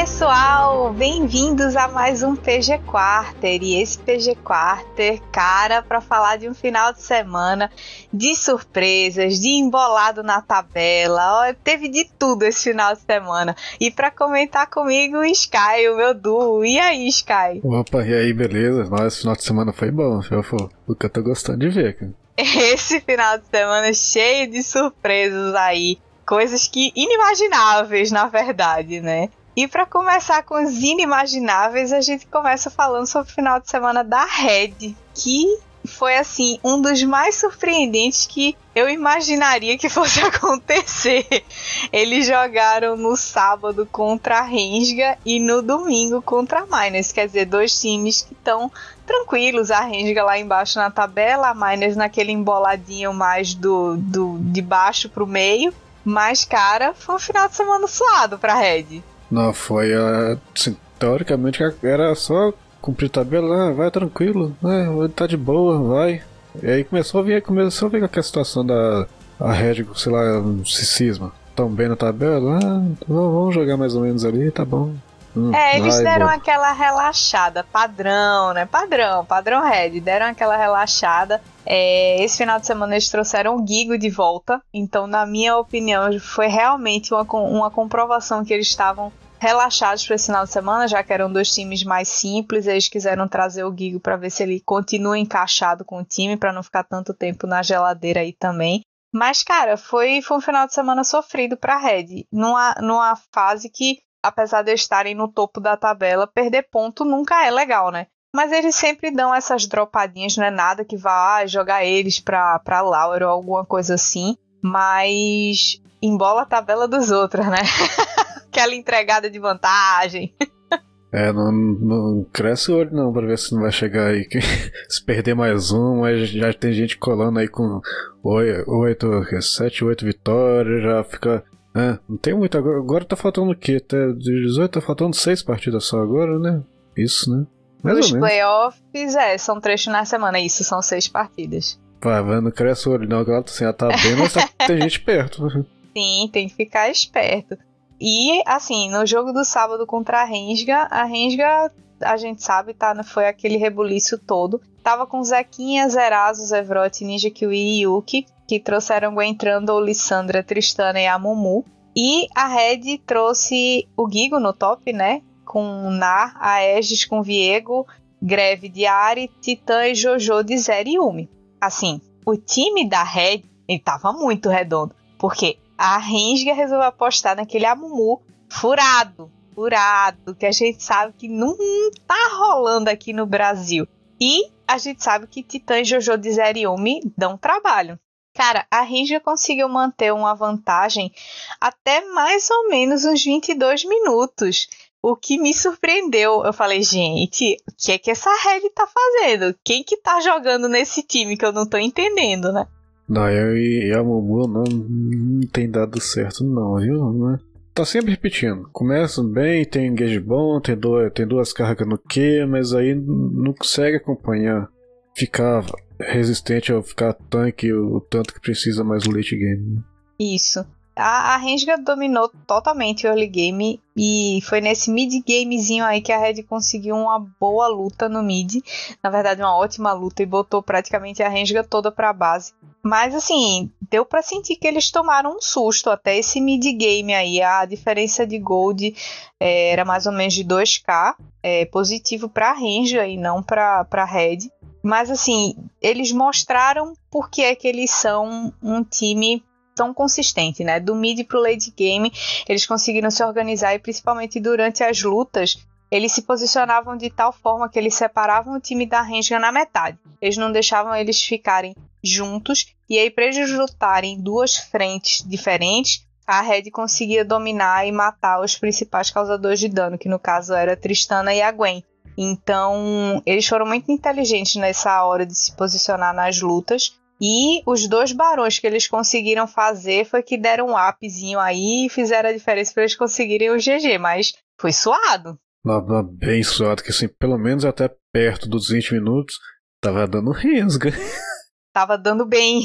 pessoal! Bem-vindos a mais um PG Quarter. E esse PG Quarter, cara, para falar de um final de semana de surpresas, de embolado na tabela. Ó, teve de tudo esse final de semana. E para comentar comigo, o Sky, o meu duo. E aí, Sky? Opa, e aí, beleza? Nossa, esse final de semana foi bom, foi o que eu tô gostando de ver, cara. Esse final de semana cheio de surpresas aí coisas que inimagináveis, na verdade, né? E para começar com os inimagináveis, a gente começa falando sobre o final de semana da Red, que foi assim um dos mais surpreendentes que eu imaginaria que fosse acontecer. Eles jogaram no sábado contra a Rensga e no domingo contra a Miners, quer dizer, dois times que estão tranquilos, a Rensga lá embaixo na tabela, a Miners naquele emboladinho mais do, do de baixo pro meio. Mas, cara, foi um final de semana suado pra Red. Não, foi. Assim, teoricamente era só cumprir tabela, ah, vai tranquilo, né? Tá de boa, vai. E aí começou a vir, começou a ver aquela situação da a Red, sei lá, se cisma. Tão bem na tabela, ah, vamos jogar mais ou menos ali, tá bom. Hum, é, eles vai, deram aquela relaxada, padrão, né? Padrão, padrão Red, deram aquela relaxada. É, esse final de semana eles trouxeram o Gigo de volta, então, na minha opinião, foi realmente uma, uma comprovação que eles estavam relaxados para esse final de semana, já que eram dois times mais simples, eles quiseram trazer o Gigo para ver se ele continua encaixado com o time, para não ficar tanto tempo na geladeira aí também. Mas, cara, foi, foi um final de semana sofrido para Red, numa, numa fase que, apesar de estarem no topo da tabela, perder ponto nunca é legal, né? Mas eles sempre dão essas dropadinhas, não é nada que vá jogar eles pra, pra Laura ou alguma coisa assim. Mas embola a tabela dos outros, né? Aquela entregada de vantagem. É, não, não cresce o olho não pra ver se não vai chegar aí. se perder mais um, mas já tem gente colando aí com 8, 7, 8 vitórias, já fica. É, não tem muito agora. Agora tá faltando o quê? Até 18 tá faltando 6 partidas só agora, né? Isso, né? Mais Os playoffs, é, são três na semana, isso, são seis partidas. Pá, não cresce o olho não, ela assim, ela tá bem, mas tá, tem gente perto. Sim, tem que ficar esperto. E, assim, no jogo do sábado contra a Rensga, a Rensga, a gente sabe, tá, foi aquele rebuliço todo. Tava com Zequinha, Zerazo, Zevrote, Ninja Kiwi e Yuki, que trouxeram Gwen Trundle, Lissandra, Tristana e a Mumu. E a Red trouxe o Gigo no top, né? com Nar, Aegis com Viego, Greve de Ari, Titã e Jojo de Zero e. Assim, o time da Red, ele tava muito redondo, porque a Rensga resolveu apostar naquele Amumu furado, furado, que a gente sabe que não tá rolando aqui no Brasil. E a gente sabe que Titã e Jojo de Zero e dão trabalho. Cara, a Rensga conseguiu manter uma vantagem até mais ou menos uns 22 minutos. O que me surpreendeu, eu falei, gente, o que é que essa Red tá fazendo? Quem que tá jogando nesse time que eu não tô entendendo, né? Não, eu e a Momo não, não tem dado certo não, viu? Né? Tá sempre repetindo. Começa bem, tem engage bom, tem duas, tem duas cargas no Q, mas aí não consegue acompanhar. Ficar resistente ao ficar tanque o tanto que precisa mais no late game. Né? Isso. A, a Rensga dominou totalmente o early game e foi nesse mid gamezinho aí que a Red conseguiu uma boa luta no mid. Na verdade, uma ótima luta e botou praticamente a Rensga toda pra base. Mas assim, deu para sentir que eles tomaram um susto até esse mid game aí. A diferença de gold é, era mais ou menos de 2k, é, positivo para a Renga e não para a Red. Mas assim, eles mostraram por que é que eles são um time tão consistente, né? Do mid pro late game, eles conseguiram se organizar e principalmente durante as lutas, eles se posicionavam de tal forma que eles separavam o time da Renga na metade. Eles não deixavam eles ficarem juntos e aí lutarem duas frentes diferentes, a Red conseguia dominar e matar os principais causadores de dano, que no caso era Tristana e a Gwen. Então, eles foram muito inteligentes nessa hora de se posicionar nas lutas E os dois barões que eles conseguiram fazer foi que deram um upzinho aí e fizeram a diferença para eles conseguirem o GG, mas foi suado. Bem suado, que assim, pelo menos até perto dos 20 minutos, tava dando rensga. Tava dando bem.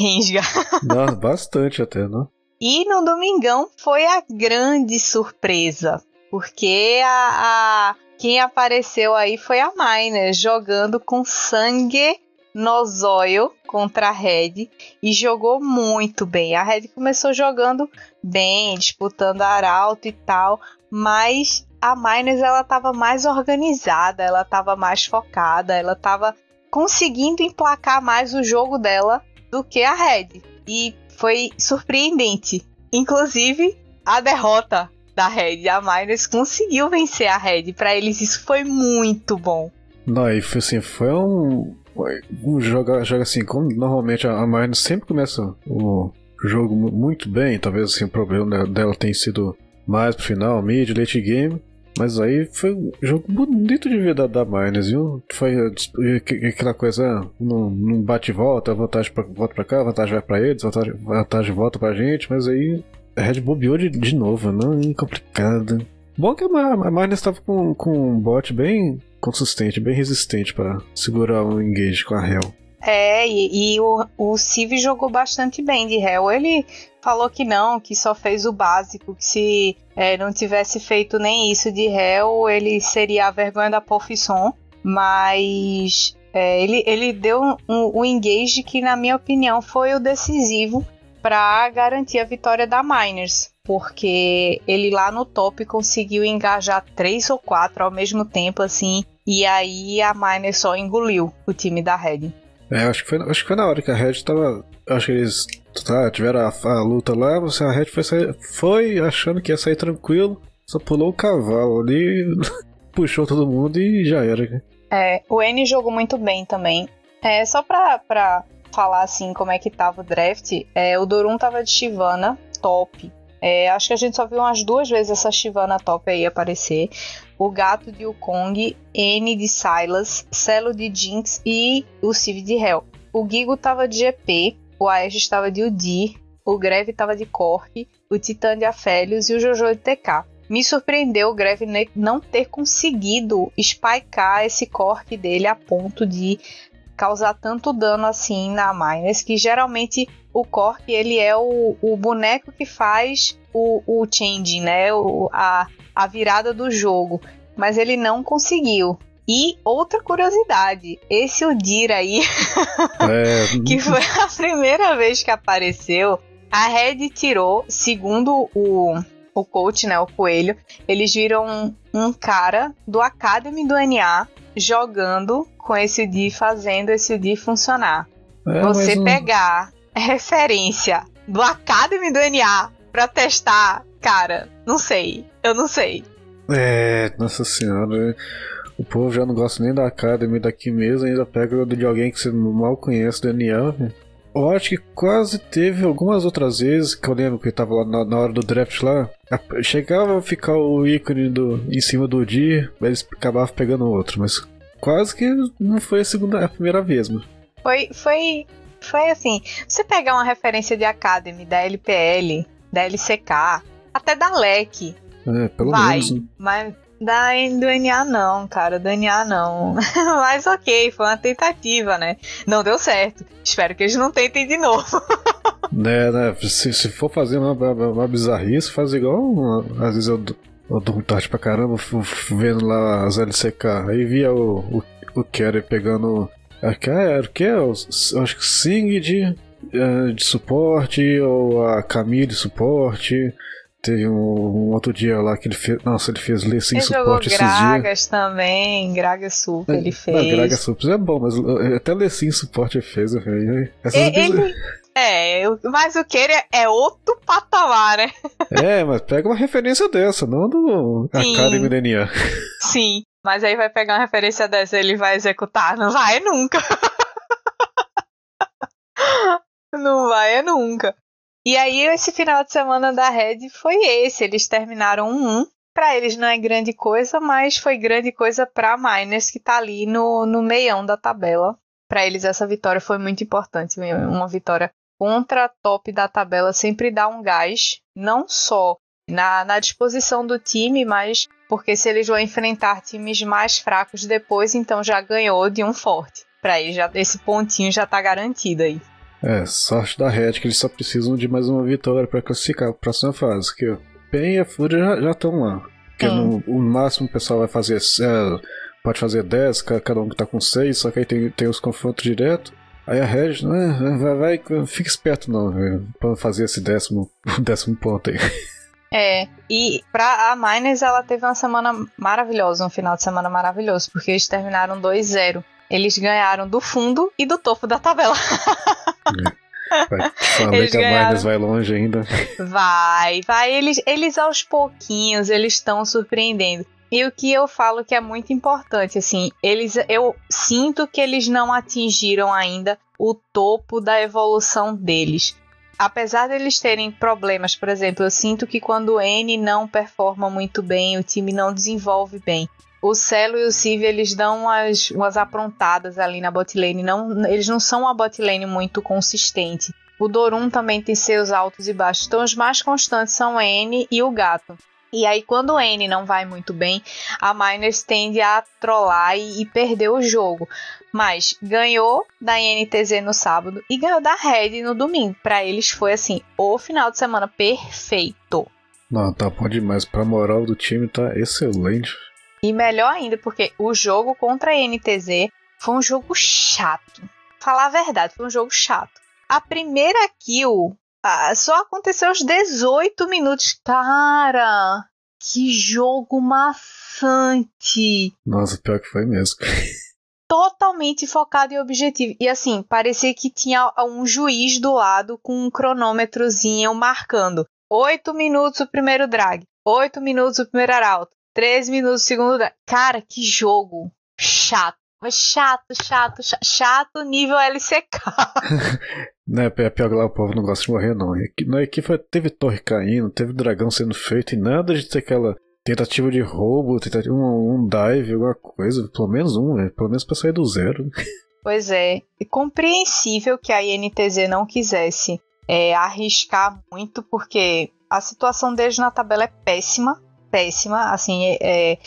Nossa, bastante até, né? E no domingão foi a grande surpresa, porque a, a quem apareceu aí foi a Miner jogando com sangue no zóio contra a Red e jogou muito bem. A Red começou jogando bem, disputando a arauto e tal, mas a Miners ela estava mais organizada, ela estava mais focada, ela estava conseguindo emplacar mais o jogo dela do que a Red. E foi surpreendente. Inclusive, a derrota da Red, a Miners conseguiu vencer a Red. Para eles isso foi muito bom. Não, e foi assim, foi um, um jogo, jogo assim, como normalmente a Miners sempre começa o jogo muito bem, talvez assim, o problema dela tenha sido mais pro final, mid, late game. Mas aí foi um jogo bonito de ver da, Miners, viu? Foi aquela coisa, não, não bate e volta, vantagem pra, volta pra cá, vantagem vai pra eles, vantagem, vantagem volta pra gente, mas aí Red bobeou de, de novo, não? É complicado. Bom que a, Miners estava com, com um bot bem consistente, bem resistente para segurar o engage com a Hell. É, e, e, o, o Civ jogou bastante bem de Hell. Ele falou que não, que só fez o básico, que se é, não tivesse feito nem isso de Hell, ele seria a vergonha da profissão. Mas é, ele, ele deu um, um engage que, na minha opinião, foi o decisivo para garantir a vitória da Miners. Porque ele lá no top conseguiu engajar três ou quatro ao mesmo tempo, assim, e aí a Miners só engoliu o time da Red. É, acho que foi, acho que foi na hora que a Red tava. Acho que eles tá, tiveram a, a, luta lá, você, a Red foi, sair, foi achando que ia sair tranquilo, só pulou o cavalo ali, puxou todo mundo e já era. É, o N jogou muito bem também. É, só pra, pra falar assim como é que tava o draft, é, o Dorum tava de Shivana, top. É, acho que a gente só viu umas duas vezes essa Shivana top aí aparecer. O gato de Wukong, N de Silas, Celo de Jinx e o Civ de Hell. O Gigo tava de GP, o Aegis estava de Udir, o Greve tava de Cork, o Titã de Afélios e o Jojo de TK. Me surpreendeu o Greve não ter conseguido spikear esse cork dele a ponto de causar tanto dano assim na Miners, que geralmente o Cork ele é o, o boneco que faz o, o changing, né? O, a, a virada do jogo. Mas ele não conseguiu. E outra curiosidade, esse Udir aí, é... que foi a primeira vez que apareceu, a Red tirou, segundo o, o coach, né, o Coelho, eles viram um, um cara do Academy do NA jogando com esse UDI, fazendo esse UDI funcionar. É, Você um... pegar referência do Academy do NA pra testar, cara, não sei. Eu não sei. É, nossa senhora. O povo já não gosta nem da Academy daqui mesmo, ainda pega de alguém que você mal conhece do NA, Eu acho que quase teve algumas outras vezes que eu lembro que tava lá na, na hora do draft lá. Chegava a ficar o ícone do, em cima do D, mas eles acabavam pegando outro, mas quase que não foi a segunda, a primeira vez, mano. Foi, foi, foi assim. Você pegar uma referência de Academy, da LPL, da LCK, até da LEC. É, pelo vai, menos. Né? Mas da do NA não, cara, do NA não. mas ok, foi uma tentativa, né? Não deu certo. Espero que eles não tentem de novo. né, né? Se, se for fazer uma, uma, uma bizarrice, faz igual. Uma, às vezes eu eu durmo tarde pra caramba vendo lá as LCK. Aí via o, o, o Kerry pegando. Aqui era o que? Acho que Sing de, eh, de suporte, ou a Camille de suporte. Teve um, outro dia lá que ele fez. Nossa, ele fez ler sem suporte esses dias. Gragas também, Gragas Super ele fez. Não, Gragas Super é bom, mas eh, até ler sem suporte ele fez, velho. Ele, é, mas o Keira é outro patamar, né? É, mas pega uma referência dessa, não do Sim. Academy DNA. Sim, mas aí vai pegar uma referência dessa e ele vai executar. Não vai nunca. não vai é nunca. E aí, esse final de semana da Red foi esse. Eles terminaram um 1. Pra eles não é grande coisa, mas foi grande coisa pra Miners, que tá ali no, no meião da tabela para eles essa vitória foi muito importante. Uma vitória contra a top da tabela sempre dá um gás, não só na, na disposição do time, mas porque se eles vão enfrentar times mais fracos depois, então já ganhou de um forte. Para já esse pontinho já tá garantido aí. É, sorte da Red que eles só precisam de mais uma vitória para classificar a próxima fase. Que o PEN e a Fúria já estão lá. Porque no, o máximo o pessoal vai fazer. É, pode fazer 10, cada um que tá com 6, só que aí tem, tem os confrontos direto. Aí a Red, né, vai, vai, fica esperto não, para fazer esse décimo, décimo ponto aí. É, e pra a Miners ela teve uma semana maravilhosa, um final de semana maravilhoso, porque eles terminaram 2-0. Eles ganharam do fundo e do topo da tabela. Vai, falei que a Miners vai longe ainda. Vai, vai. Eles, eles aos pouquinhos, eles estão surpreendendo. E o que eu falo que é muito importante, assim, eles, eu sinto que eles não atingiram ainda o topo da evolução deles apesar deles terem problemas, por exemplo, eu sinto que quando o N não performa muito bem, o time não desenvolve bem. O Celo e o Civ, eles dão umas, umas aprontadas ali na botlane, não, eles não são uma botlane muito consistente. O Dorum também tem seus altos e baixos, então os mais constantes são o N e o Gato. E aí, quando o N não vai muito bem, a Miners tende a trollar e, e perder o jogo. Mas ganhou da INTZ no sábado e ganhou da Red no domingo. Para eles foi assim, o final de semana perfeito. Não, tá bom demais. Pra moral do time tá excelente. E melhor ainda, porque o jogo contra a INTZ foi um jogo chato. Falar a verdade, foi um jogo chato. A primeira kill ah, só aconteceu aos 18 minutos. Cara, que jogo maçante. Nossa, pior que foi mesmo. Totalmente focado em objetivo. E assim, parecia que tinha um juiz do lado com um cronômetrozinho marcando. 8 minutos o primeiro drag. 8 minutos o primeiro arauto. 3 minutos segundo drag. Cara, que jogo chato. Mas chato, chato, chato, chato nível LCK. Né, é pior que lá o povo não gosta de morrer, não. Na equipe teve torre caindo, teve dragão sendo feito e nada de ter aquela tentativa de roubo, tentativa, um, um dive, alguma coisa. Pelo menos um, véio, pelo menos pra sair do zero. Pois é. E compreensível que a INTZ não quisesse é, arriscar muito, porque a situação deles na tabela é péssima. Péssima. Assim, é, é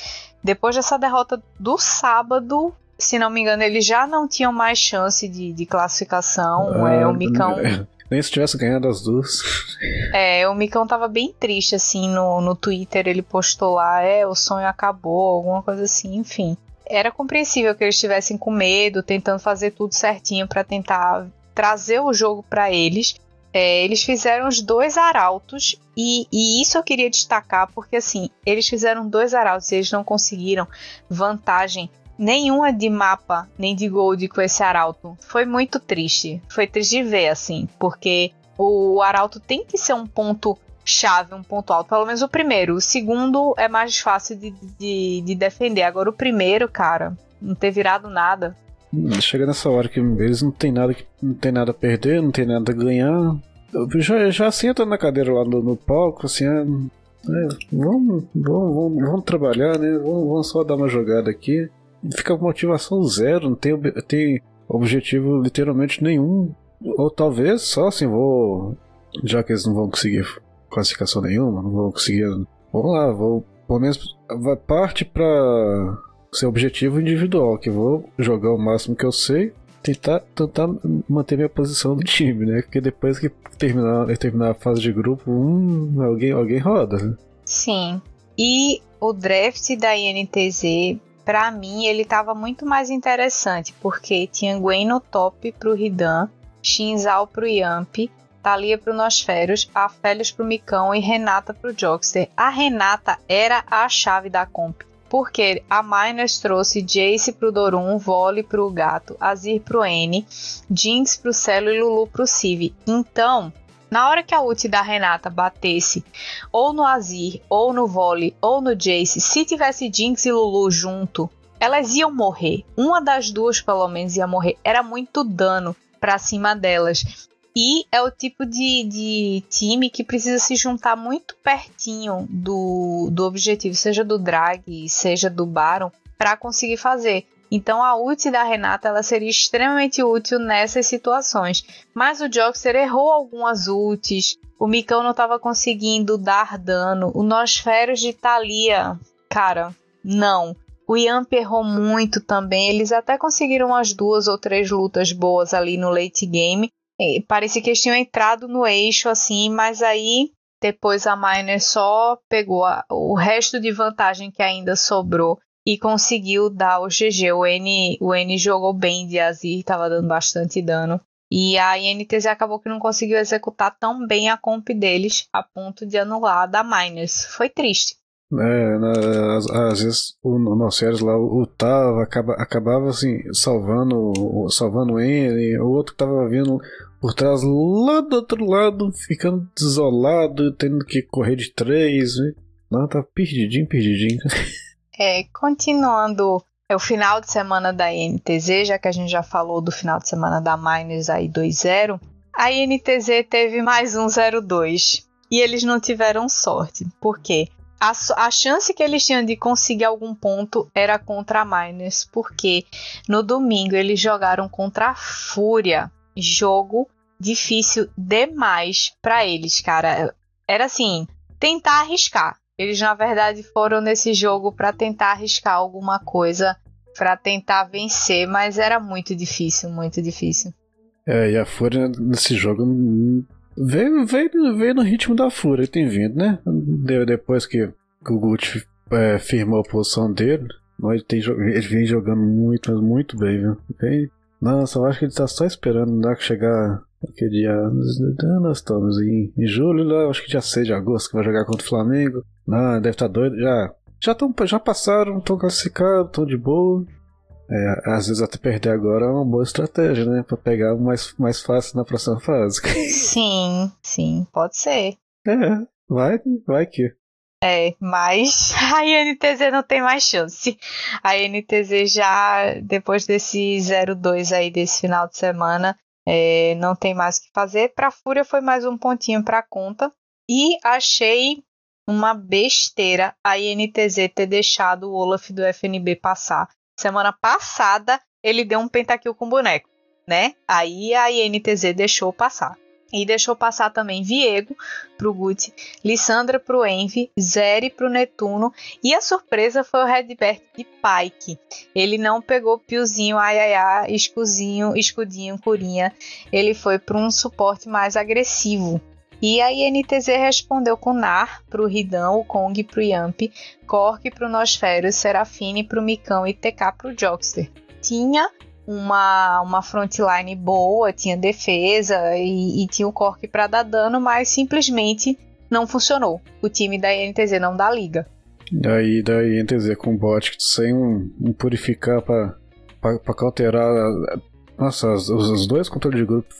depois dessa derrota do sábado, se não me engano, eles já não tinham mais chance de, de classificação. Ah, é, o Micão. Nem se tivesse ganhado as duas. É, o Micão tava bem triste, assim, no, no Twitter. Ele postou lá: é, o sonho acabou, alguma coisa assim, enfim. Era compreensível que eles estivessem com medo, tentando fazer tudo certinho para tentar trazer o jogo para eles. É, eles fizeram os dois arautos e, e, isso eu queria destacar porque assim eles fizeram dois arautos e eles não conseguiram vantagem nenhuma de mapa nem de gold com esse arauto. Foi muito triste. Foi triste de ver, assim, porque o arauto tem que ser um ponto chave, um ponto alto. Pelo menos o primeiro. O segundo é mais fácil de, de, de defender. Agora o primeiro, cara, não ter virado nada. Chega nessa hora que eles não tem nada, não tem nada a perder, não tem nada a ganhar. Eu já, já senta na cadeira lá no, no palco, assim, é, é, vamos, vamos, vamos, vamos, trabalhar, né? Vamos, vamos só dar uma jogada aqui fica com motivação zero, não tem, tem objetivo literalmente nenhum. Ou talvez só assim, vou. Já que eles não vão conseguir classificação nenhuma, não vão conseguir. Vamos lá, vou. Pelo menos vai parte para seu objetivo individual, que vou jogar o máximo que eu sei, tentar, tentar manter minha posição no time, né? Porque depois que terminar, terminar a fase de grupo, hum, alguém, alguém roda. Né? Sim. E o draft da INTZ para mim ele estava muito mais interessante, porque tinha Gwen no top pro Ridan, Shinzal pro Yamp, Thalia pro Nosferos, Afélios pro Micão e Renata pro Jokster. A Renata era a chave da comp. Porque a Miners trouxe Jace pro Dorum, Volley pro Gato, Azir pro N, Jinx pro Celo e Lulu pro Civ. Então, na hora que a ult da Renata batesse ou no Azir, ou no Volley, ou no Jace, se tivesse Jinx e Lulu junto, elas iam morrer. Uma das duas, pelo menos, ia morrer. Era muito dano pra cima delas. E é o tipo de, de time que precisa se juntar muito pertinho do, do objetivo, seja do drag, seja do Baron, para conseguir fazer. Então a ult da Renata ela seria extremamente útil nessas situações. Mas o Joxer errou algumas ults, o Micão não estava conseguindo dar dano, o Nosferos de Thalia, cara, não. O Yamp errou muito também, eles até conseguiram umas duas ou três lutas boas ali no late game. Parecia que eles tinham entrado no eixo assim, mas aí depois a Miner só pegou a, o resto de vantagem que ainda sobrou e conseguiu dar o GG. O N, o N jogou bem de Azir, estava dando bastante dano. E a INTZ acabou que não conseguiu executar tão bem a comp deles a ponto de anular a da Miners. Foi triste. É, na, às, às, vezes o Noceres lá, o Tava acaba, acabava assim, salvando, salvando o N, o outro que tava vindo por trás lá do outro lado, ficando desolado, tendo que correr de três. Né? Não, tá perdidinho, perdidinho. É, continuando é o final de semana da INTZ, já que a gente já falou do final de semana da Miners aí 2-0, a INTZ teve mais um 0-2 e eles não tiveram sorte. Por quê? A, a, chance que eles tinham de conseguir algum ponto era contra a Miners, porque no domingo eles jogaram contra a Fúria, jogo difícil demais para eles, cara. Era assim, tentar arriscar. Eles na verdade foram nesse jogo para tentar arriscar alguma coisa, para tentar vencer, mas era muito difícil, muito difícil. É, e a Fúria nesse jogo veio, veio, veio no ritmo da Fúria, tem vindo, né? Depois que, o Gucci é, firmou a posição dele, ele, tem, ele vem jogando muito, muito bem, viu? Vem, nossa, eu acho que ele tá só esperando né, chegar aquele dia. Nós estamos em, em julho, lá, acho que dia 6 de agosto que vai jogar contra o Flamengo. Não, deve estar tá doido. Já, já, tão, já passaram, estão classificados, estão de boa. É, às vezes até perder agora é uma boa estratégia, né? Pra pegar mais, mais fácil na próxima fase. Sim, sim, pode ser. É, vai, vai que. É, mas a INTZ não tem mais chance. A INTZ já, depois desse 0-2 aí desse final de semana, é, não tem mais o que fazer. Pra Fúria foi mais um pontinho pra conta. E achei uma besteira a INTZ ter deixado o Olaf do FNB passar. Semana passada ele deu um pentakill com boneco, né? Aí a INTZ deixou passar. E deixou passar também Viego pro Gucci, Lissandra pro Envy, Zeri pro Netuno e a surpresa foi o Redbert de Pike. Ele não pegou Piozinho, Ayaya, Escuzinho, Escudinho, Curinha. Ele foi para um suporte mais agressivo. E a INTZ respondeu com Nar pro Ridão, o Kong pro Yamp, Cork pro Nosferos, Serafine pro Micão e TK pro Jockster. Tinha uma, uma frontline boa, tinha defesa e, e tinha o Cork para dar dano, mas simplesmente não funcionou. O time da INTZ não dá liga. Daí da INTZ com bot sem um, um purificar para cauterar. Nossa, os, os dois controles de grupo.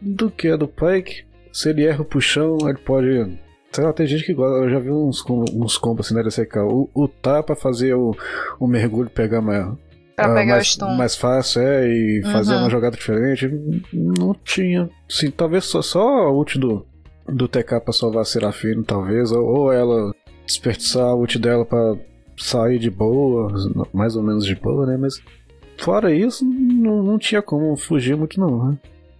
Do que é do Pike. Se ele erra o puxão, ele pode. Sei lá, tem gente que gosta. Eu já vi uns, uns combos assim na LCK. O, o pra fazer o, o mergulho pegar mais, Pra ah, pegar mais, o stun. mais fácil, é, e uhum. fazer uma jogada diferente. Não tinha. Sim, talvez só, só a ult do, do TK pra salvar a Serafino, talvez. Ou, ou ela desperdiçar a ult dela pra sair de boa, mais ou menos de boa, né? Mas fora isso, não, não tinha como fugir muito, não. Né?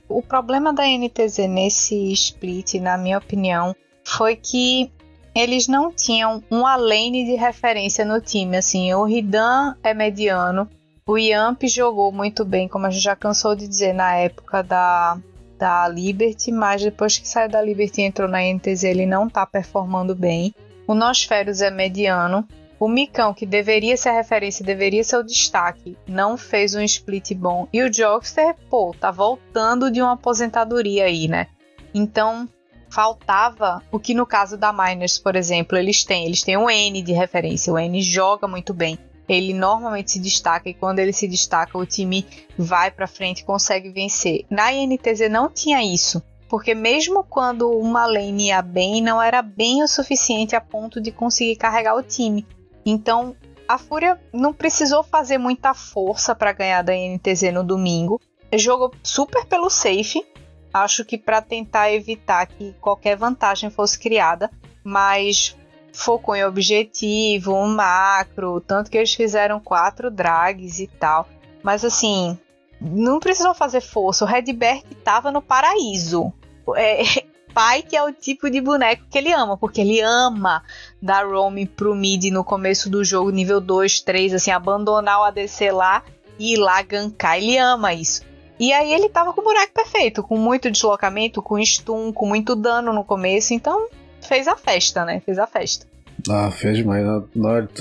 O problema da NTZ nesse split, na minha opinião, foi que eles não tinham uma lane de referência no time. Assim, o Ridan é mediano, o Yamp jogou muito bem, como a gente já cansou de dizer na época da, da Liberty, mas depois que saiu da Liberty e entrou na NTZ, ele não tá performando bem. O Nosferos é mediano. O Micão, que deveria ser a referência, deveria ser o destaque, não fez um split bom. E o Jokster, pô, tá voltando de uma aposentadoria aí, né? Então, faltava o que no caso da Miners, por exemplo, eles têm. Eles têm o N de referência. O N joga muito bem ele normalmente se destaca e quando ele se destaca, o time vai para frente e consegue vencer. Na INTZ não tinha isso, porque mesmo quando uma lane ia bem, não era bem o suficiente a ponto de conseguir carregar o time. Então, a Fúria não precisou fazer muita força para ganhar da INTZ no domingo. Jogou super pelo safe, acho que para tentar evitar que qualquer vantagem fosse criada, mas focou em objetivo, um macro, tanto que eles fizeram quatro drags e tal. Mas assim, não precisou fazer força. O Redbert tava no paraíso. É, pai que é o tipo de boneco que ele ama, porque ele ama dar roaming pro mid no começo do jogo, nível 2, 3, assim, abandonar o ADC lá e ir lá gankar. Ele ama isso. E aí ele tava com o boneco perfeito, com muito deslocamento, com stun, com muito dano no começo, então fez a festa, né? Fez a festa. Ah, fez demais.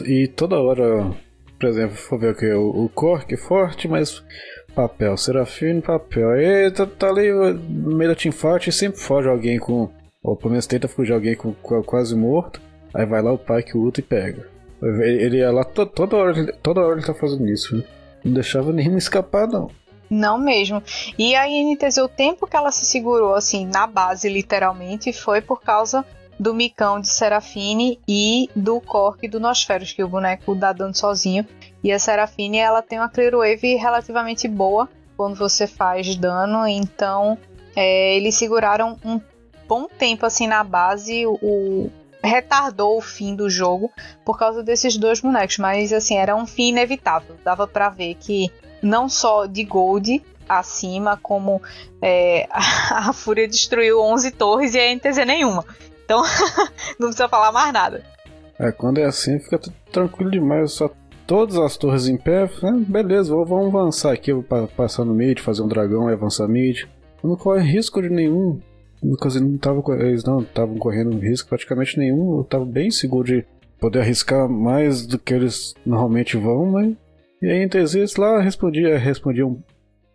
E toda hora, por exemplo, for ver o que? O, o Cork forte, mas papel. Serafine, papel. Aí tá, tá ali no meio da teamfight e sempre foge alguém com. Ou pelo menos tenta fugir alguém com, com quase morto. Aí vai lá o pai que luta e pega. Ele ia lá to, toda hora, toda hora ele tá fazendo isso. Né? Não deixava nenhum escapar, não. Não mesmo. E a INTZ, o tempo que ela se segurou assim na base, literalmente, foi por causa do Micão de Serafine e do Cork do Nosferos, que o boneco dá dando sozinho. E a Serafine ela tem uma clear wave relativamente boa quando você faz dano, então é, eles seguraram um bom tempo assim na base, o, retardou o fim do jogo por causa desses dois bonecos, mas assim era um fim inevitável. Dava para ver que não só de Gold acima, como é, a Fúria destruiu 11 torres e a NTZ nenhuma. Então, não precisa falar mais nada. É, quando é assim, fica tranquilo demais. Só todas as torres em pé. Né? Beleza, vamos avançar aqui. Vou passar no mid, fazer um dragão e avançar mid. Não corre risco de nenhum. não tava, eles não estavam correndo risco praticamente nenhum. Eu tava bem seguro de poder arriscar mais do que eles normalmente vão, mas. E aí, entre vezes, lá respondia, respondiam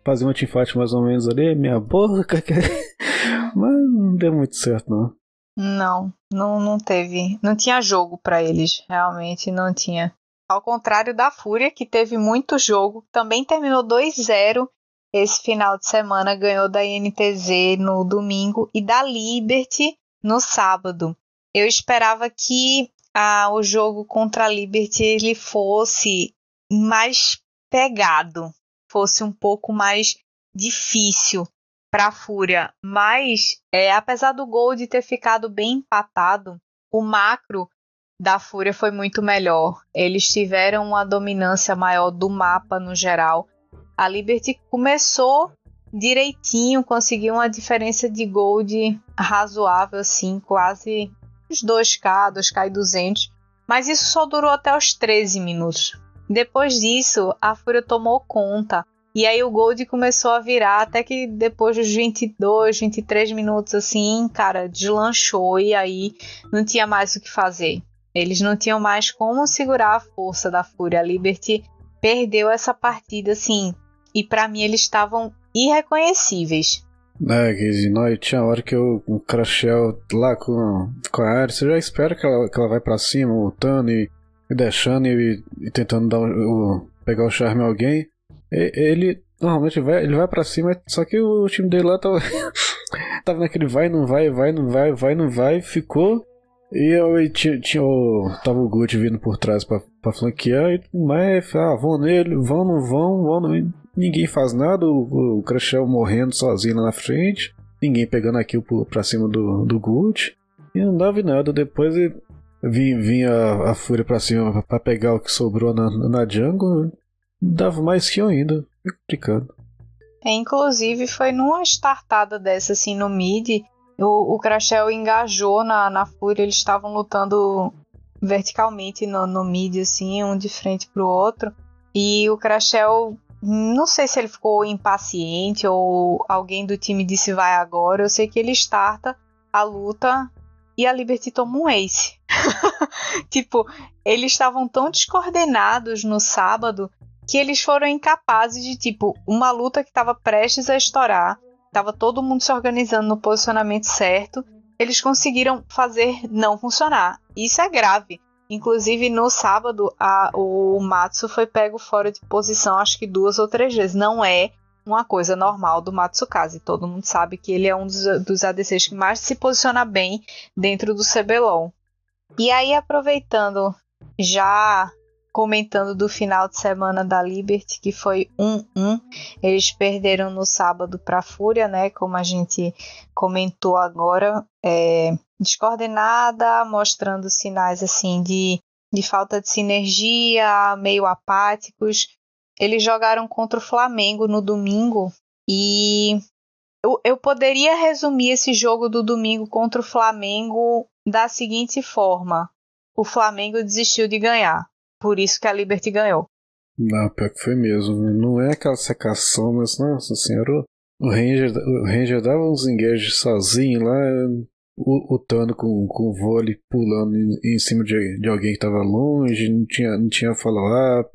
fazer uma teamfight mais ou menos ali, minha boca. mas não deu muito certo, não. Não, não, não teve. Não tinha jogo para eles, realmente não tinha. Ao contrário da Fúria, que teve muito jogo, também terminou 2-0 esse final de semana, ganhou da INTZ no domingo e da Liberty no sábado. Eu esperava que ah, o jogo contra a Liberty ele fosse mais pegado, fosse um pouco mais difícil para a Fúria, mas é, apesar do Gold ter ficado bem empatado, o macro da Fúria foi muito melhor. Eles tiveram uma dominância maior do mapa no geral. A Liberty começou direitinho, conseguiu uma diferença de gold razoável, assim, quase uns 2k, 2k e 200. Mas isso só durou até os 13 minutos. Depois disso, a Fúria tomou conta. E aí o Gold começou a virar até que depois dos 22, 23 minutos assim, cara, deslanchou e aí não tinha mais o que fazer. Eles não tinham mais como segurar a força da Fúria. A Liberty perdeu essa partida assim, e para mim eles estavam irreconhecíveis. É, que nós tinha hora que o, o Crashel lá com, com a Ares, você já espera que ela, que ela vai para cima, lutando e, e deixando e, e tentando dar o, pegar o charme a alguém ele normalmente vai, ele vai para cima, só que o time dele lá tava, tava naquele vai, não vai, vai, não vai, vai, não vai, ficou. E eu tinha, tinha o, tava o Gucci vindo por trás pra, flanquear, e, mas ah, vão nele, vão, não vão, vão, não, ninguém faz nada, o, o Crashel morrendo sozinho lá na frente, ninguém pegando aquilo pra cima do, do Gucci, e não dava nada. Depois vinha, vinha a, a Fúria pra cima pra pegar o que sobrou na, na jungle, Dava mais que eu ainda. Fico complicado. É, inclusive, foi numa startada dessa, assim, no mid, o, o Crashel engajou na, na Fúria, eles estavam lutando verticalmente no, no mid, assim, um de frente pro outro. E o Crashel, não sei se ele ficou impaciente ou alguém do time disse vai agora. Eu sei que ele starta a luta e a Liberty toma um ace. tipo, eles estavam tão descoordenados no sábado que eles foram incapazes de, tipo, uma luta que estava prestes a estourar, estava todo mundo se organizando no posicionamento certo, eles conseguiram fazer não funcionar. Isso é grave. Inclusive, no sábado, a, o Matsu foi pego fora de posição, acho que duas ou três vezes. Não é uma coisa normal do Matsukaze. Todo mundo sabe que ele é um dos, dos ADCs que mais se posiciona bem dentro do CBLOL. E aí, aproveitando já comentando do final de semana da Liberty, que foi 1-1. Eles perderam no sábado para a Fúria, né? Como a gente comentou agora, é, descoordenada, mostrando sinais assim de, de falta de sinergia, meio apáticos. Eles jogaram contra o Flamengo no domingo e eu, eu poderia resumir esse jogo do domingo contra o Flamengo da seguinte forma: o Flamengo desistiu de ganhar. Por isso que a Liberty ganhou. Não, pior que foi mesmo. Não é aquela secação, mas nossa senhora, o Ranger, o Ranger dava uns engages sozinho lá, lutando com, com o vôlei, pulando em, em cima de, de alguém que estava longe, não tinha, não tinha follow-up.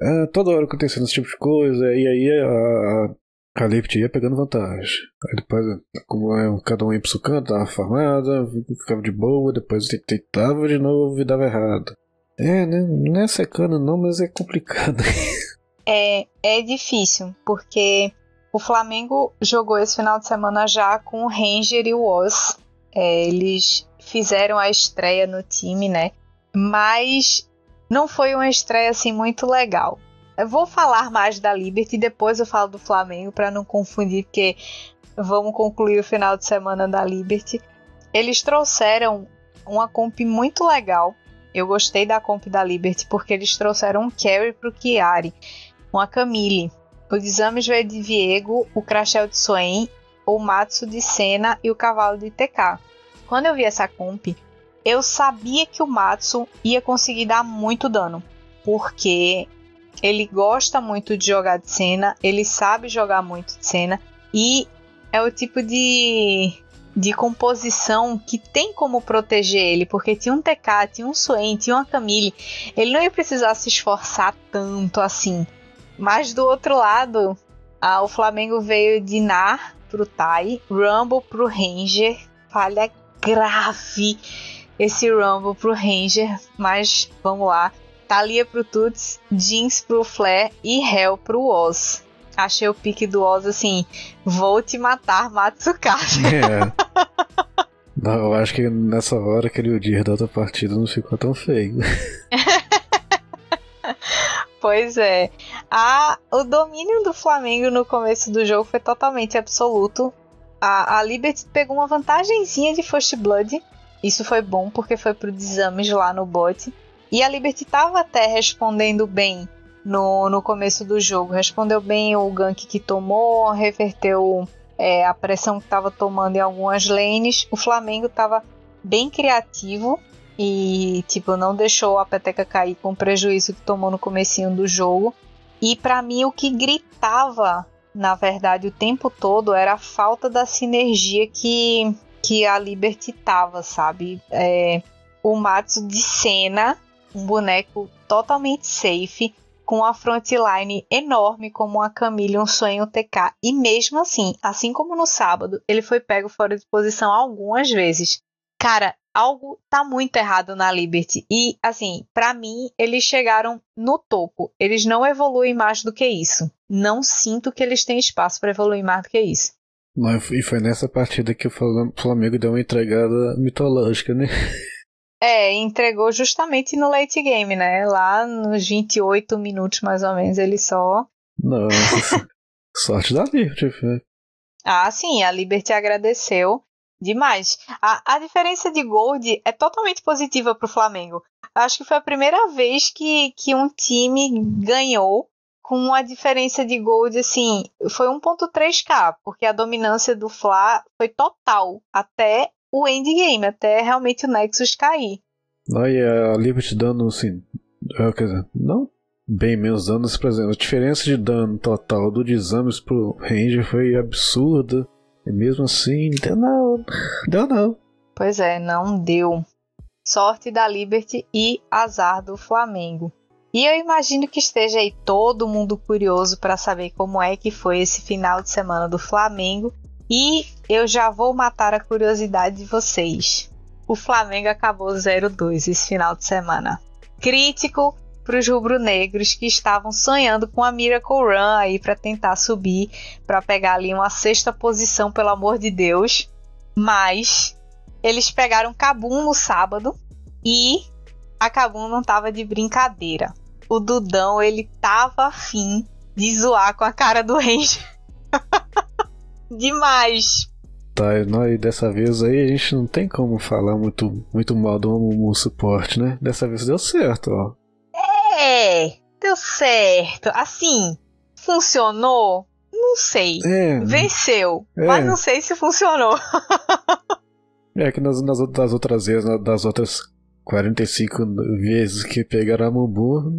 É, toda hora acontecendo esse tipo de coisa, e aí a, a, a Liberty ia pegando vantagem. Aí depois, como é, cada um ia pro seu canto, dava farmada, ficava de boa, depois tentava de novo e dava errado. É, né? Não é secando não, mas é complicado. é, é difícil, porque o Flamengo jogou esse final de semana já com o Ranger e o Oz. É, eles fizeram a estreia no time, né? Mas não foi uma estreia assim muito legal. Eu vou falar mais da Liberty depois eu falo do Flamengo para não confundir, porque vamos concluir o final de semana da Liberty. Eles trouxeram uma comp muito legal eu gostei da comp da Liberty porque eles trouxeram um carry pro Chiari, uma Camille. Os exames veio de Viego, o Crashel de Swain, o Matsu de Senna e o Cavalo de TK. Quando eu vi essa comp, eu sabia que o Matsu ia conseguir dar muito dano, porque ele gosta muito de jogar de cena, ele sabe jogar muito de cena e é o tipo de de composição que tem como proteger ele, porque tinha um TK, tinha um Swain, tinha uma Camille, ele não ia precisar se esforçar tanto assim. Mas do outro lado, ah, o Flamengo veio de Nar pro Tai, Rumble pro Ranger, falha grave esse Rumble pro Ranger, mas vamos lá. Thalia pro Tuts, Jeans pro Flair e Hell pro Oz achei o pique do Oz assim: vou te matar, Matsukaze. É. Não, eu acho que nessa hora aquele Udir da outra partida não ficou tão feio. pois é. A, o domínio do Flamengo no começo do jogo foi totalmente absoluto. A, a Liberty pegou uma vantagemzinha de First Blood. Isso foi bom porque foi pro Desames lá no bot. E a Liberty tava até respondendo bem no, no começo do jogo. Respondeu bem o gank que tomou, reverteu é, a pressão que estava tomando em algumas lanes. O Flamengo estava bem criativo e tipo não deixou a peteca cair com o prejuízo que tomou no comecinho do jogo. E para mim o que gritava, na verdade, o tempo todo era a falta da sinergia que que a Liberty tava, sabe? É, o Matsu de cena, um boneco totalmente safe, com a frontline enorme como a Camille, um sonho TK. E mesmo assim, assim como no sábado, ele foi pego fora de posição algumas vezes. Cara, algo tá muito errado na Liberty. E, assim, para mim, eles chegaram no topo. Eles não evoluem mais do que isso. Não sinto que eles têm espaço para evoluir mais do que isso. E foi nessa partida que o Flamengo deu uma entregada mitológica, né? É, entregou justamente no late game, né? Lá nos 28 minutos mais ou menos ele só. Nossa, sorte da Liberty. Ah, sim, a Liberty agradeceu demais. A, a diferença de Gold é totalmente positiva para o Flamengo. Acho que foi a primeira vez que, que um time ganhou com uma diferença de Gold assim, foi 1.3k, porque a dominância do Fla foi total até o endgame, até realmente o Nexus cair. Aí a Liberty dando assim. É, quer dizer, não bem menos danos, por exemplo. A diferença de dano total do Desames pro Ranger foi absurda. E mesmo assim, deu não. Deu não. Pois é, não deu. Sorte da Liberty e azar do Flamengo. E eu imagino que esteja aí todo mundo curioso para saber como é que foi esse final de semana do Flamengo e eu já vou matar a curiosidade de vocês. O Flamengo acabou 0-2 esse final de semana. Crítico para os rubro-negros que estavam sonhando com a Miracle Run aí para tentar subir, para pegar ali uma sexta posição, pelo amor de Deus. Mas eles pegaram Cabum no sábado e a Kabum não tava de brincadeira. O Dudão, ele tava afim de zoar com a cara do Ranger. Demais. Tá, e dessa vez aí a gente não tem como falar muito, muito mal do Amumu suporte, né? Dessa vez deu certo, ó. É, deu certo. Assim, funcionou? Não sei. É, Venceu, É. mas não sei se funcionou. é que nas, nas, das outras vezes, das outras 45 vezes que pegaram a Mumu,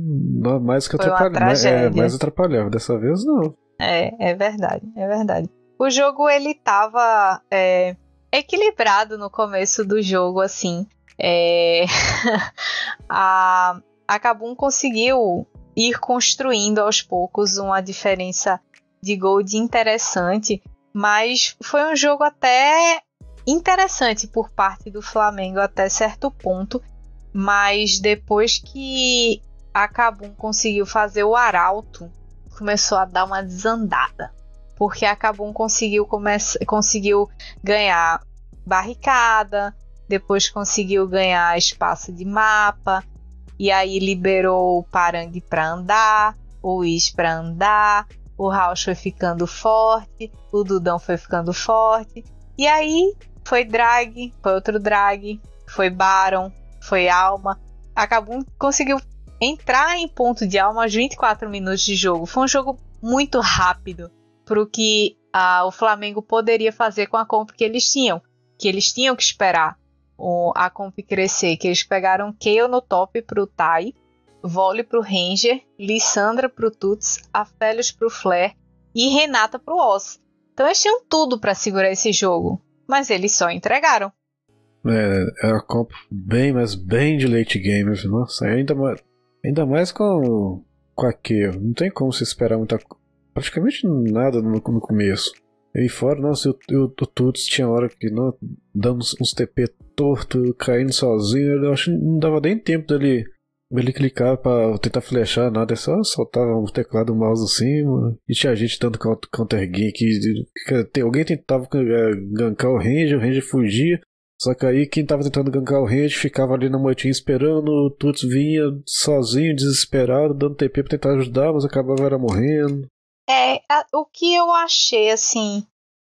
mais que atrapalhava. É, tragédia. mais atrapalhava. Dessa vez não. É, é verdade, é verdade. O jogo ele tava é, equilibrado no começo do jogo, assim. É, a, a Kabum conseguiu ir construindo aos poucos uma diferença de gol de interessante, mas foi um jogo até interessante por parte do Flamengo até certo ponto. Mas depois que a Kabum conseguiu fazer o arauto, começou a dar uma desandada. Porque a Kabum conseguiu, conseguiu ganhar barricada, depois conseguiu ganhar espaço de mapa, e aí liberou o Parangue para andar, o Is para andar, o Rausch foi ficando forte, o Dudão foi ficando forte, e aí foi drag, foi outro drag, foi Baron, foi Alma. A Kabum conseguiu entrar em ponto de alma aos 24 minutos de jogo. Foi um jogo muito rápido pro que ah, o Flamengo poderia fazer com a comp que eles tinham. Que eles tinham que esperar o- a comp crescer. Que eles pegaram Kayle no top pro Tai, Vole pro Ranger, Lissandra pro Tuts, Afélios pro Flair e Renata pro Oz. Então eles tinham tudo para segurar esse jogo. Mas eles só entregaram. É, é uma comp bem, mas bem de late game. Nossa, ainda mais, ainda mais com, com a Q. Não tem como se esperar muita co- praticamente nada no, no começo. E fora, nossa, o, o, Tuts tinha hora que não, dando uns, TP torto, caindo sozinho. Eu acho que não dava nem tempo dele, dele clicar pra tentar flechar nada. É só soltava o teclado o mouse assim. E tinha gente dando counter, gank. tem- Alguém tentava eh, gankar o range, o range fugia. Só que aí quem tava tentando gankar o range ficava ali na moitinha esperando, o Tuts vinha sozinho, desesperado, dando TP pra tentar ajudar, mas acabava era morrendo. É, a- o que eu achei assim,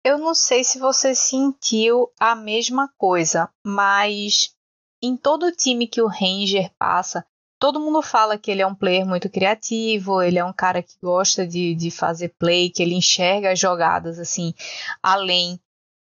eu não sei se você sentiu a mesma coisa, mas em todo time que o Ranger passa, todo mundo fala que ele é um player muito criativo, ele é um cara que gosta de, de fazer play, que ele enxerga as jogadas assim, além.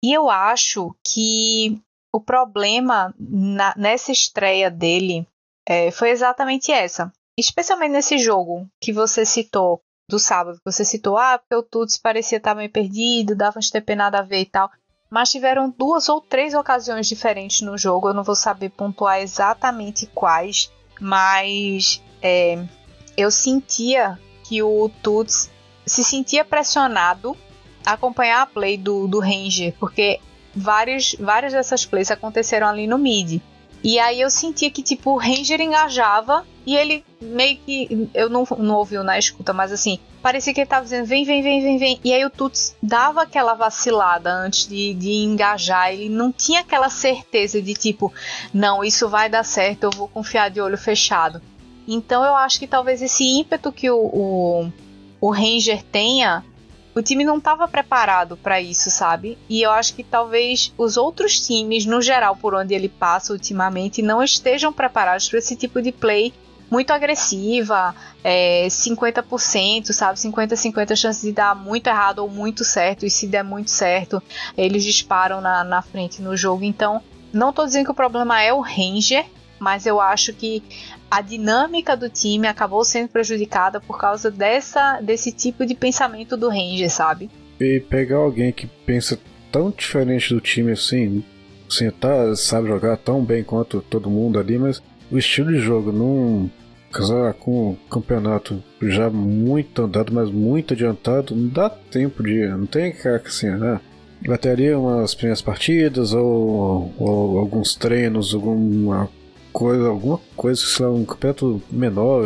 E eu acho que o problema na- nessa estreia dele é, foi exatamente essa. Especialmente nesse jogo que você citou do sábado, você citou, ah, porque o Tuts parecia estar meio perdido, dava uns TP nada a ver e tal. Mas tiveram duas ou três ocasiões diferentes no jogo, eu não vou saber pontuar exatamente quais, mas é, eu sentia que o Tuts se sentia pressionado a acompanhar a play do, do Ranger, porque vários, várias dessas plays aconteceram ali no mid. E aí eu sentia que, tipo, o Ranger engajava e ele meio que. Eu não, não ouvi na escuta, mas assim, parecia que ele tava dizendo: vem, vem, vem, vem, vem. E aí o Tuts dava aquela vacilada antes de, de engajar. Ele não tinha aquela certeza de tipo, não, isso vai dar certo, eu vou confiar de olho fechado. Então eu acho que talvez esse ímpeto que o, o, o Ranger tenha o time não estava preparado para isso, sabe? E eu acho que talvez os outros times, no geral, por onde ele passa ultimamente, não estejam preparados para esse tipo de play muito agressiva, é, 50%, sabe? 50-50 chance de dar muito errado ou muito certo. E se der muito certo, eles disparam na, na frente no jogo. Então, não tô dizendo que o problema é o Ranger, mas eu acho que a dinâmica do time acabou sendo prejudicada por causa dessa, desse tipo de pensamento do Ranger, sabe? E pegar alguém que pensa tão diferente do time assim, assim tá, sabe jogar tão bem quanto todo mundo ali, mas o estilo de jogo num casar com o campeonato já muito andado, mas muito adiantado, não dá tempo de. Não tem cara que assim, né? Vai ter ali umas primeiras partidas ou, ou alguns treinos, alguma coisa, alguma coisa, sei lá, um campeonato menor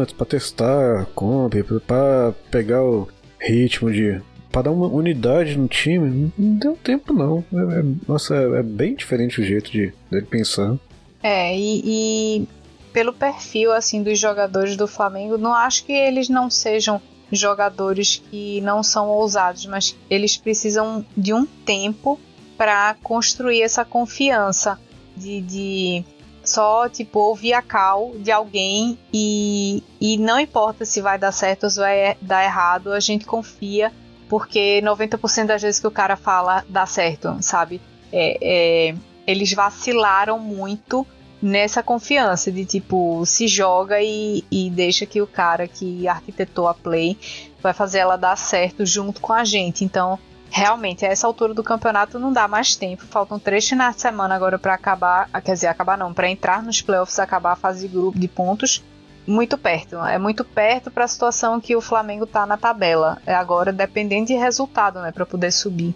antes pra testar a comp, pra pegar o ritmo de. pra dar uma unidade no time, não deu tempo não. É- é- nossa, é, é bem diferente o jeito de dele pensar. É, e, e pelo perfil assim dos jogadores do Flamengo, não acho que eles não sejam jogadores que não são ousados, mas eles precisam de um tempo para construir essa confiança de, de só tipo ouvir a cal de alguém e, e não importa se vai dar certo ou se vai dar errado, a gente confia porque 90% das vezes que o cara fala dá certo, sabe? É, é, eles vacilaram muito nessa confiança de tipo se joga e, e deixa que o cara que arquitetou a play vai fazer ela dar certo junto com a gente. Então realmente, a essa altura do campeonato não dá mais tempo. Faltam três finais de semana agora para acabar. Ah, quer dizer, acabar não, para entrar nos playoffs, acabar a fase de grupo de pontos. Muito perto, é muito perto para a situação que o Flamengo tá na tabela. É agora dependendo de resultado, né, para poder subir.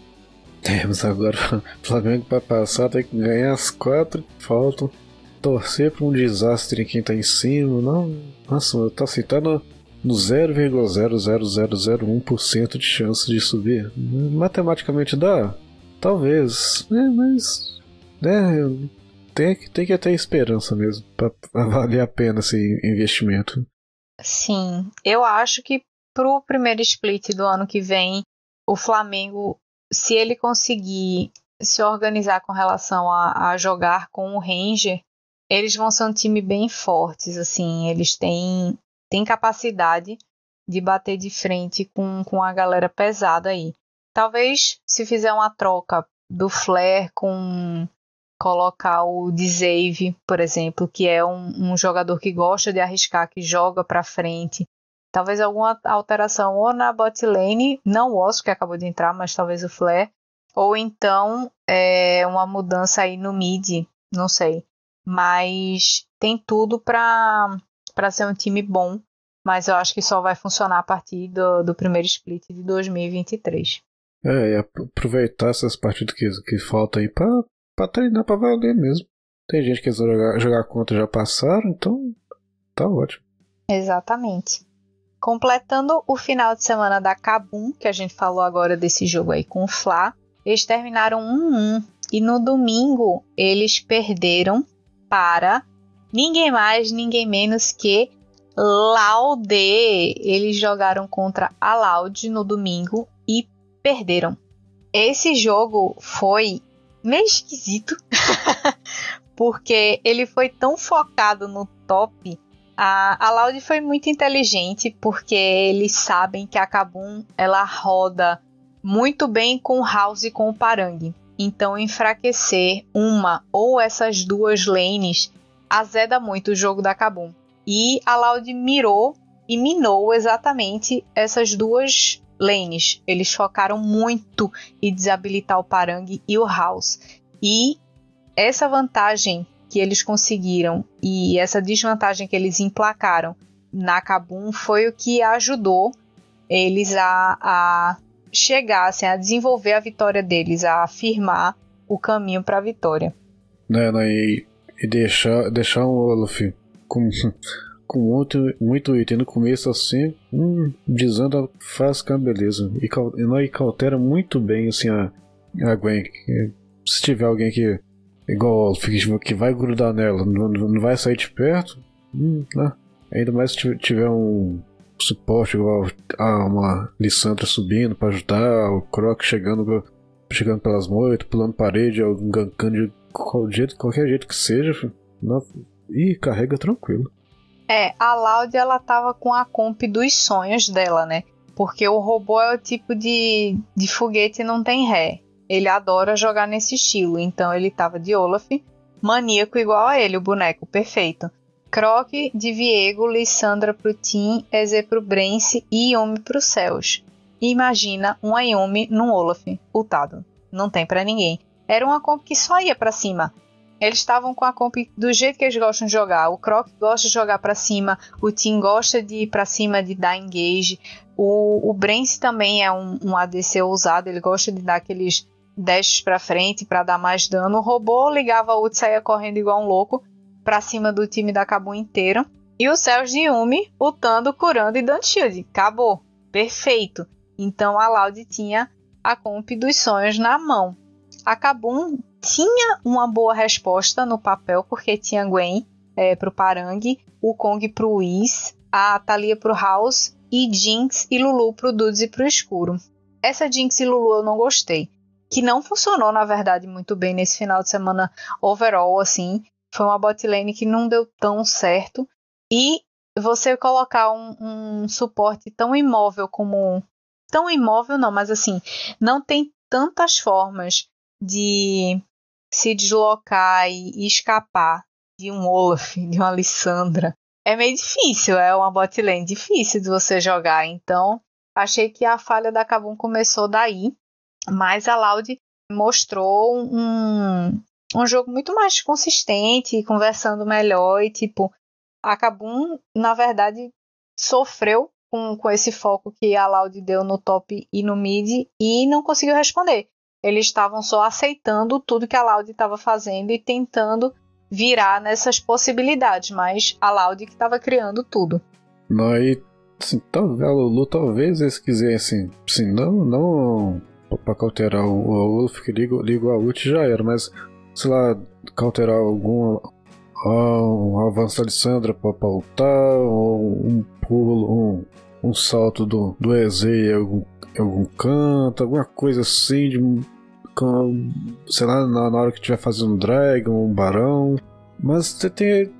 Temos agora o Flamengo para passar, tem que ganhar as quatro que faltam. Torcer para um desastre em quem tá em cima. Não, nossa, tá assim, tá no, no 0,00001% de chance de subir. Matematicamente dá? Talvez, né, mas né, tem, tem que ter esperança mesmo para valer a pena esse investimento. Sim, eu acho que pro primeiro split do ano que vem, o Flamengo, se ele conseguir se organizar com relação a, a jogar com o Ranger, eles vão ser um time bem fortes, assim, eles têm tem capacidade de bater de frente com, com a galera pesada aí. Talvez se fizer uma troca do Flair com colocar o Dzave, por exemplo, que é um, um, jogador que gosta de arriscar, que joga para frente. Talvez alguma alteração ou na bot lane, não o Oscar que acabou de entrar, mas talvez o Flair. Ou então é, uma mudança aí no mid, não sei. Mas tem tudo para para ser um time bom, mas eu acho que só vai funcionar a partir do, do primeiro split de 2023. É, e aproveitar essas partidas que, que faltam aí pra, pra treinar pra valer mesmo. Tem gente que jogar, jogar contra já passaram, então tá ótimo. Exatamente. Completando o final de semana da Kabum, que a gente falou agora desse jogo aí com o Fla, eles terminaram 1-1 e no domingo eles perderam para ninguém mais, ninguém menos que Laude. Eles jogaram contra a Loud no domingo e perderam. Esse jogo foi meio esquisito, porque ele foi tão focado no top. A, a Loud foi muito inteligente, porque eles sabem que a Kabum ela roda muito bem com o House e com o Parang. Então, enfraquecer uma ou essas duas lanes azeda muito o jogo da Kabum. E a Loud mirou e minou exatamente essas duas lanes. Eles focaram muito em desabilitar o Parang e o House. E essa vantagem que eles conseguiram e essa desvantagem que eles emplacaram na Kabum foi o que ajudou eles a, a chegar, assim, a desenvolver a vitória deles, a afirmar o caminho para a vitória. Né, né, e e deixar, deixar o Olaf com, com muito, muito item no começo assim, hum, desanda faz com beleza. E, e cautela muito bem assim a, a Gwen. Se tiver alguém que, igual o Olaf, que vai grudar nela, não, não vai sair de perto, hum, né? ainda mais se tiver um suporte igual a uma Lissandra subindo para ajudar, o Croc chegando chegando pelas moitas, pulando parede, gankando de qual jeito, qualquer jeito que seja, não, e carrega tranquilo. É, a Loud ela tava com a comp dos sonhos dela, né? Porque o robô é o tipo de, de foguete não tem ré. Ele adora jogar nesse estilo, então ele tava de Olaf, maníaco igual a ele, o boneco perfeito. Croc de Viego, Lissandra pro Tim, Eze pro Brence e Yumi pro Céus. Imagina um Ayumi num Olaf, ultado. Não tem para ninguém. Era uma comp que só ia para cima. Eles estavam com a comp do jeito que eles gostam de jogar. O Croc gosta de jogar para cima, o Tim gosta de ir para cima, de dar engage. O, o Brence também é um, um ADC ousado, ele gosta de dar aqueles dashes para frente para dar mais dano. O robô ligava ult e saía correndo igual um louco para cima do time da Kabum inteiro. E o Céus de Yumi lutando, curando e dando shield. Acabou. Perfeito. Então a Loud tinha a comp dos sonhos na mão. A Kabum tinha uma boa resposta no papel, porque tinha Gwen. é, pro Parangue, o Kong pro Whis, a Thalia pro House e Jinx e Lulu pro Dudes e pro Escuro. Essa Jinx e Lulu eu não gostei. Que não funcionou, na verdade, muito bem nesse final de semana overall, assim. Foi uma botlane que não deu tão certo. E você colocar um, um suporte tão imóvel como. Tão imóvel não, mas assim, não tem tantas formas de se deslocar e, escapar de um Olaf, de uma Lissandra. É meio difícil, é uma botlane difícil de você jogar. Então, achei que a falha da Kabum começou daí. Mas a Loud mostrou um, um jogo muito mais consistente, conversando melhor e tipo, a Kabum, na verdade, sofreu com, com esse foco que a Loud deu no top e no mid e não conseguiu responder. Eles estavam só aceitando tudo que a Loud estava fazendo e tentando virar nessas possibilidades, mas a Loud que estava criando tudo. Não, e assim, talvez Lulu talvez eles quisessem, assim, não, não pra cauterar o, o Wolf que liga, liga a ult já era, mas sei lá, cauterar algum um avanço da Alessandra pra pautar, ou um pulo, um, um salto do, do EZ em algum, algum canto, alguma coisa assim, de, com, sei lá, na, na hora que estiver fazendo um Dragon, um Barão. Mas você tem.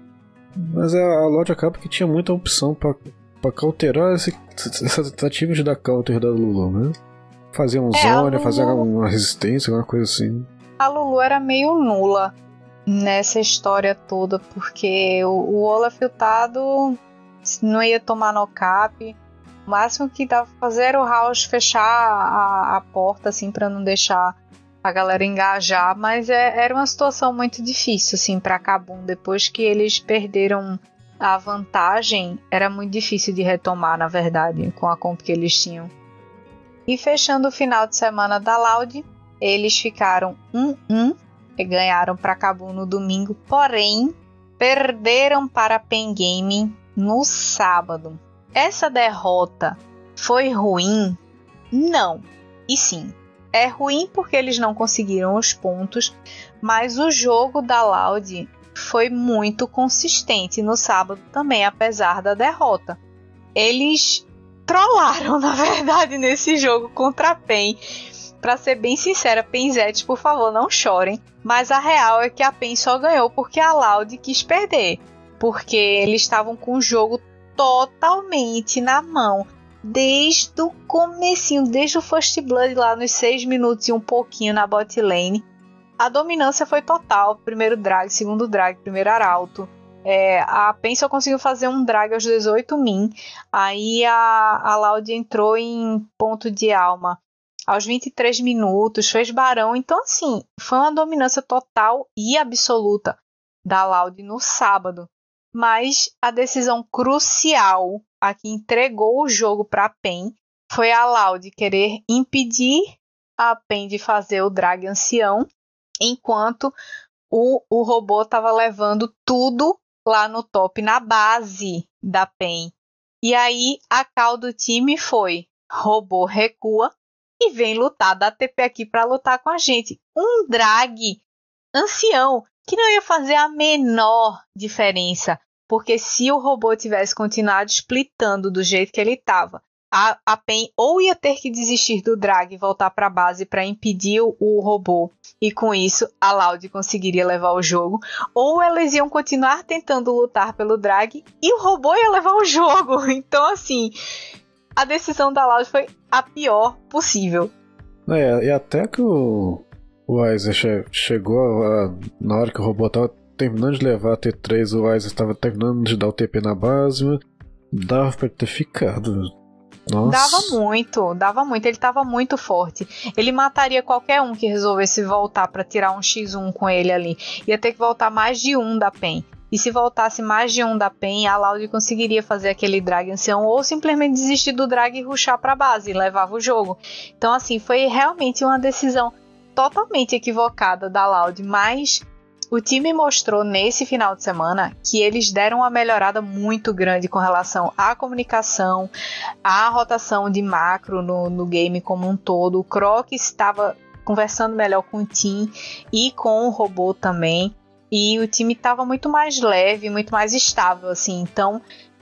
Mas a, a loja acaba que tinha muita opção pra cauterar esse, essa tentativa de dar counter da Lulu, né? Fazer um é, zone, Lulu... fazer uma resistência, alguma coisa assim. A Lulu era meio nula nessa história toda, porque o, o Olaf não ia tomar no cap. O máximo que dava pra fazer era o House fechar a, a porta, assim, para não deixar a galera engajar, mas é, era uma situação muito difícil, assim, pra Kabum. Depois que eles perderam a vantagem, era muito difícil de retomar, na verdade, com a comp que eles tinham. E fechando o final de semana da Loud, eles ficaram 1-1 e ganharam para Cabo no domingo, porém perderam para Pen Game no sábado. Essa derrota foi ruim? Não. E sim, é ruim porque eles não conseguiram os pontos, mas o jogo da Loud foi muito consistente no sábado também, apesar da derrota. Eles trollaram, na verdade, nesse jogo contra a PEN. Pra ser bem sincera, Penzetes, por favor, não chorem. Mas a real é que a PEN só ganhou porque a Loud quis perder. Porque eles estavam com o jogo totalmente na mão. Desde o comecinho, desde o First Blood lá nos 6 minutos e um pouquinho na bot lane. A dominância foi total. Primeiro drag, segundo drag, primeiro arauto. É, a PEN só conseguiu fazer um drag aos 18 min. Aí a, a Loud entrou em ponto de alma aos 23 minutos, fez barão. Então, assim, foi uma dominância total e absoluta da Loud no sábado. Mas a decisão crucial, a que entregou o jogo para a PEN, foi a Loud querer impedir a PEN de fazer o drag ancião, enquanto o, o robô estava levando tudo lá no top, na base da PEN. E aí a cal do time foi: robô recua e vem lutar, dá TP aqui para lutar com a gente. Um drag ancião que não ia fazer a menor diferença, porque se o robô tivesse continuado splitando do jeito que ele estava, a, a PEN ou ia ter que desistir do drag e voltar para a base para impedir o, o, robô, e com isso a Loud conseguiria levar o jogo, ou eles iam continuar tentando lutar pelo drag e o robô ia levar o jogo. Então, assim, a decisão da Loud foi a pior possível. É, e até que o, o Isaac chegou a, na hora que o robô tava terminando de levar a T3, o Isaac estava terminando de dar o TP na base, dava pra ter ficado. Nossa. Dava muito, dava muito. Ele tava muito forte. Ele mataria qualquer um que resolvesse voltar para tirar um X1 com ele ali. Ia ter que voltar mais de um da PEN. E se voltasse mais de um da PEN, a Loud conseguiria fazer aquele drag ancião ou simplesmente desistir do drag e ruxar para base e levava o jogo. Então, assim, foi realmente uma decisão totalmente equivocada da Loud, mas o time mostrou nesse final de semana que eles deram uma melhorada muito grande com relação à comunicação, à rotação de macro no, no game como um todo. O Croc estava conversando melhor com o Tim e com o robô também. e o time estava muito mais leve, muito mais estável, assim. Então,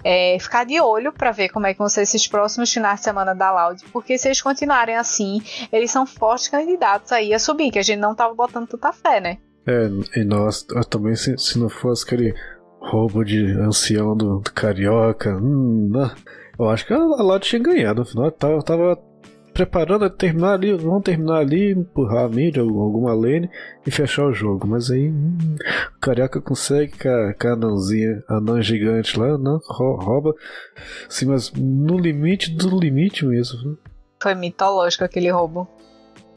é, ficar de olho para ver como é que vão ser esses próximos finais de semana da Loud, porque se eles continuarem assim, eles são fortes candidatos aí a subir, que a gente não tava botando tanta fé, né? É, e nós também, se, se não fosse aquele roubo de ancião do, do Carioca, hum, não, eu acho que a Loud tinha ganhado, afinal, eu tava, tava preparando a terminar ali, vamos terminar ali, empurrar a mídia, alguma lane e fechar o jogo. Mas aí hum, o Carioca consegue com a, com a anãzinha, a anã gigante lá, não, rouba. Sim, mas no limite do limite mesmo. Foi mitológico aquele roubo.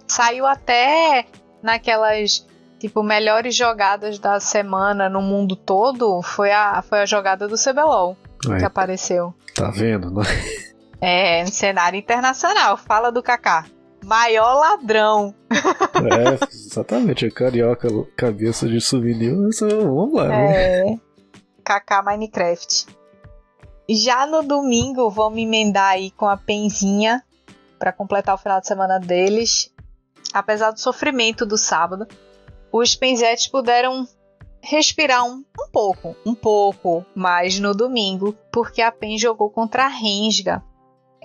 Saiu até naquelas tipo melhores jogadas da semana no mundo todo, foi a, foi a jogada do CBLOL que apareceu. Tá vendo, não? É, no cenário internacional. Fala do Kaká. Maior ladrão. É, exatamente. A carioca, cabeça de souvenir. Vamos lá, né? É. Kaká Minecraft. Já no domingo, vamos emendar aí com a Penzinha para completar o final de semana deles. Apesar do sofrimento do sábado, os Penzetes puderam respirar um, um pouco, um pouco mais no domingo, porque a Pen jogou contra a Rensga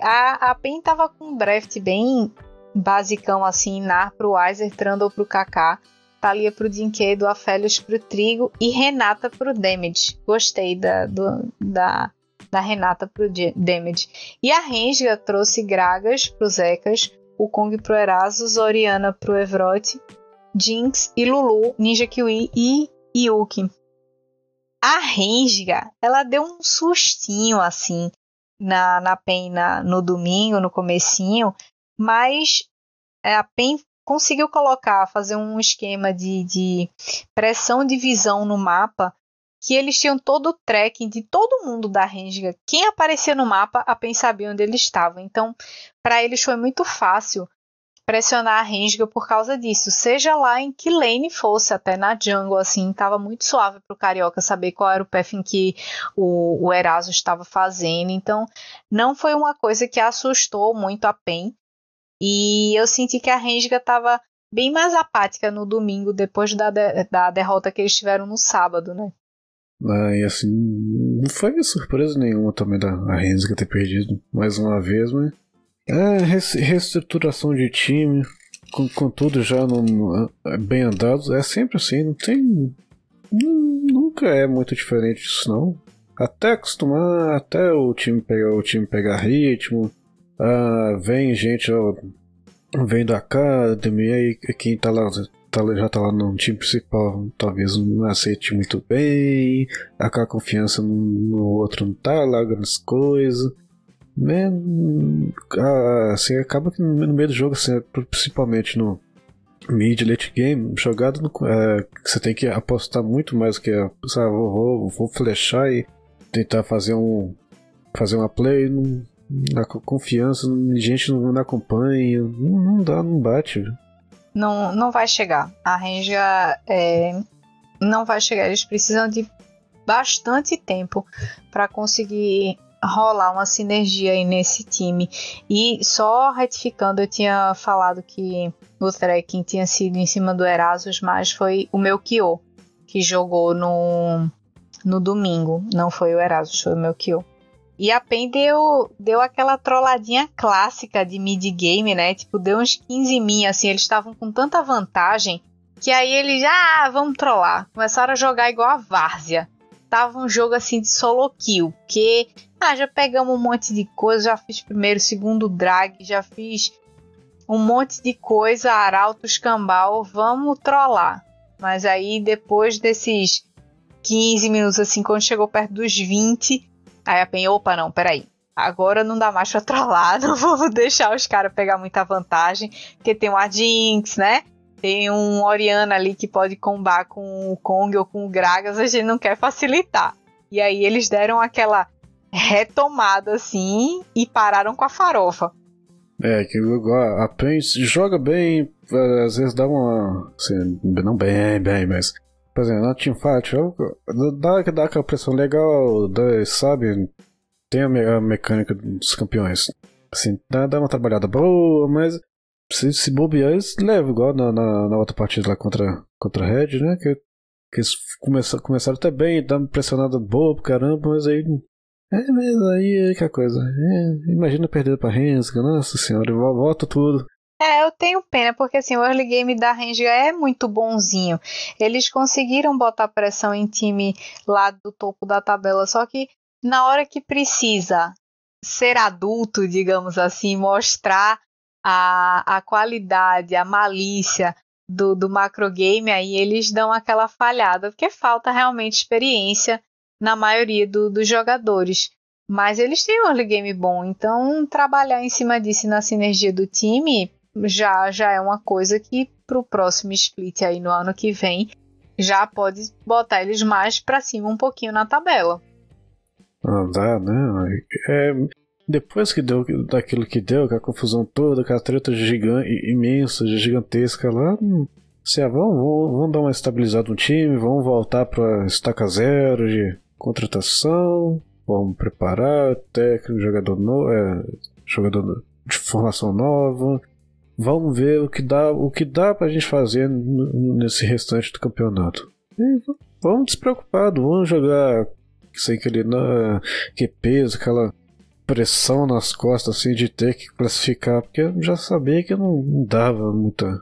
a, a PEN tava com um draft bem basicão assim, Nar pro Weiser, Trundle pro Kaká, Thalia pro Dinquedo, Afélios pro Trigo e Renata pro Damage. Gostei da, do, da, da Renata pro Damage. E a Renga trouxe Gragas pro Zecas, o Kong pro Erasus, Oriana pro Evrote, Jinx e Lulu, Ninja Kiwi e Yuki. A Renga, ela deu um sustinho assim na, na PEN na, no domingo, no comecinho, mas é, a PEN conseguiu colocar, fazer um esquema de, de pressão de visão no mapa que eles tinham todo o tracking de todo mundo da Renga. Quem aparecia no mapa, a PEN sabia onde ele estava. Então, para eles foi muito fácil pressionar a Renga por causa disso. Seja lá em que lane fosse, até na jungle, assim, tava muito suave pro Carioca saber qual era o path em que o, o Eraso estava fazendo. Então, não foi uma coisa que assustou muito a PEN. E eu senti que a Renga tava bem mais apática no domingo, depois da, de, da derrota que eles tiveram no sábado, né? Ah, e assim, não foi surpresa nenhuma também da Renga ter perdido mais uma vez, mas é, reestruturação de time, com, com tudo já no, no, é, bem andado, é sempre assim, não tem. Nunca é muito diferente disso, não. Até acostumar, até o time pegar, o time pegar ritmo, ah, vem gente, ó, vem da academia e quem tá lá, tá, já tá lá no time principal, talvez não aceite muito bem, a confiança no, no outro não tá lá, grandes coisas assim, acaba que no meio do jogo, assim, principalmente no mid late game, jogado no, é, você tem que apostar muito mais que a, sabe, vou, vou, vou flechar e tentar fazer um fazer uma play na confiança, gente não, não acompanha, não, não, dá, não bate. Não, não vai chegar. A Ranger é, não vai chegar. Eles precisam de bastante tempo para conseguir rolar uma sinergia aí nesse time. E só retificando, eu tinha falado que o trekking tinha sido em cima do Erasus, mas foi o Kyo que jogou no, no domingo. Não foi o Erasus, foi o Kyo. E a PEN deu, deu aquela trolladinha clássica de mid-game, né? Tipo, deu uns 15 min, assim, eles estavam com tanta vantagem que aí eles, ah, vamos trollar. Começaram a jogar igual a Várzea. Tava um jogo assim de solo kill, que ah, já pegamos um monte de coisa, já fiz primeiro, segundo drag, já fiz um monte de coisa, arauto, escambau, vamos trollar. Mas aí depois desses 15 minutos, assim, quando chegou perto dos 20, aí a Pen, opa, não, peraí. Agora não dá mais pra trollar, não vamos deixar os caras pegar muita vantagem, porque tem um Jinx, né? Tem um Oriana ali que pode combar com o Kong ou com o Gragas, a gente não quer facilitar. E aí eles deram aquela retomada assim e pararam com a farofa. É, que a Prince joga bem, às vezes dá uma. Assim, não bem, bem, mas. Por exemplo, na Teamfight, dá, dá aquela pressão legal, dá, sabe? Tem a, mecânica dos campeões. Assim, dá, dá uma trabalhada boa, mas se, se bobear, eles levam igual na, na, na, outra partida lá contra, contra a Red, né? Que, Que eles começaram, começaram até bem, dando pressionada boa pro caramba, mas aí. É, mas aí é que a coisa. É, imagina perder pra Rensga, nossa senhora, volta tudo. É, eu tenho pena, porque assim, o early game da Rensga é muito bonzinho. Eles conseguiram botar pressão em time lá do topo da tabela, só que na hora que precisa ser adulto, digamos assim, mostrar a, a qualidade, a malícia do, do macro game, aí eles dão aquela falhada, porque falta realmente experiência na maioria do, dos jogadores. Mas eles têm um early game bom, então trabalhar em cima disso na sinergia do time já, já é uma coisa que para o próximo split aí no ano que vem já pode botar eles mais para cima um pouquinho na tabela. Ah, dá, né? É, depois que deu daquilo que deu, com a confusão toda, com a treta gigante, imensa, gigantesca lá, se é, vamos, vamos, dar uma estabilizada no time, vamos voltar para estaca zero de contratação, vamos preparar técnico, jogador novo, é, jogador de formação nova, vamos ver o que dá, o que dá pra gente fazer nesse restante do campeonato. E vamos despreocupado, vamos jogar sem aquele que peso, aquela pressão nas costas assim de ter que classificar, porque eu já sabia que não dava muita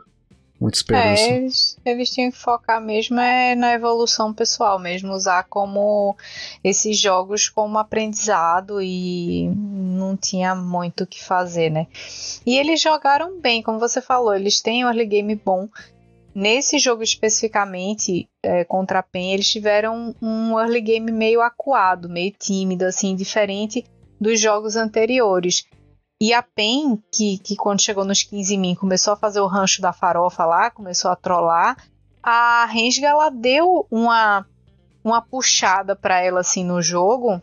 muita esperança. É, eles, eles tinham que focar mesmo é na evolução pessoal mesmo, usar como esses jogos como aprendizado e não tinha muito o que fazer, né? E eles jogaram bem, como você falou, eles têm um early game bom. Nesse jogo especificamente, é, contra a PEN, eles tiveram um early game meio acuado, meio tímido, assim, diferente dos jogos anteriores. E a PEN, que, que quando chegou nos 15 min começou a fazer o rancho da farofa lá, começou a trollar, a Rensga ela deu uma, uma puxada para ela assim no jogo,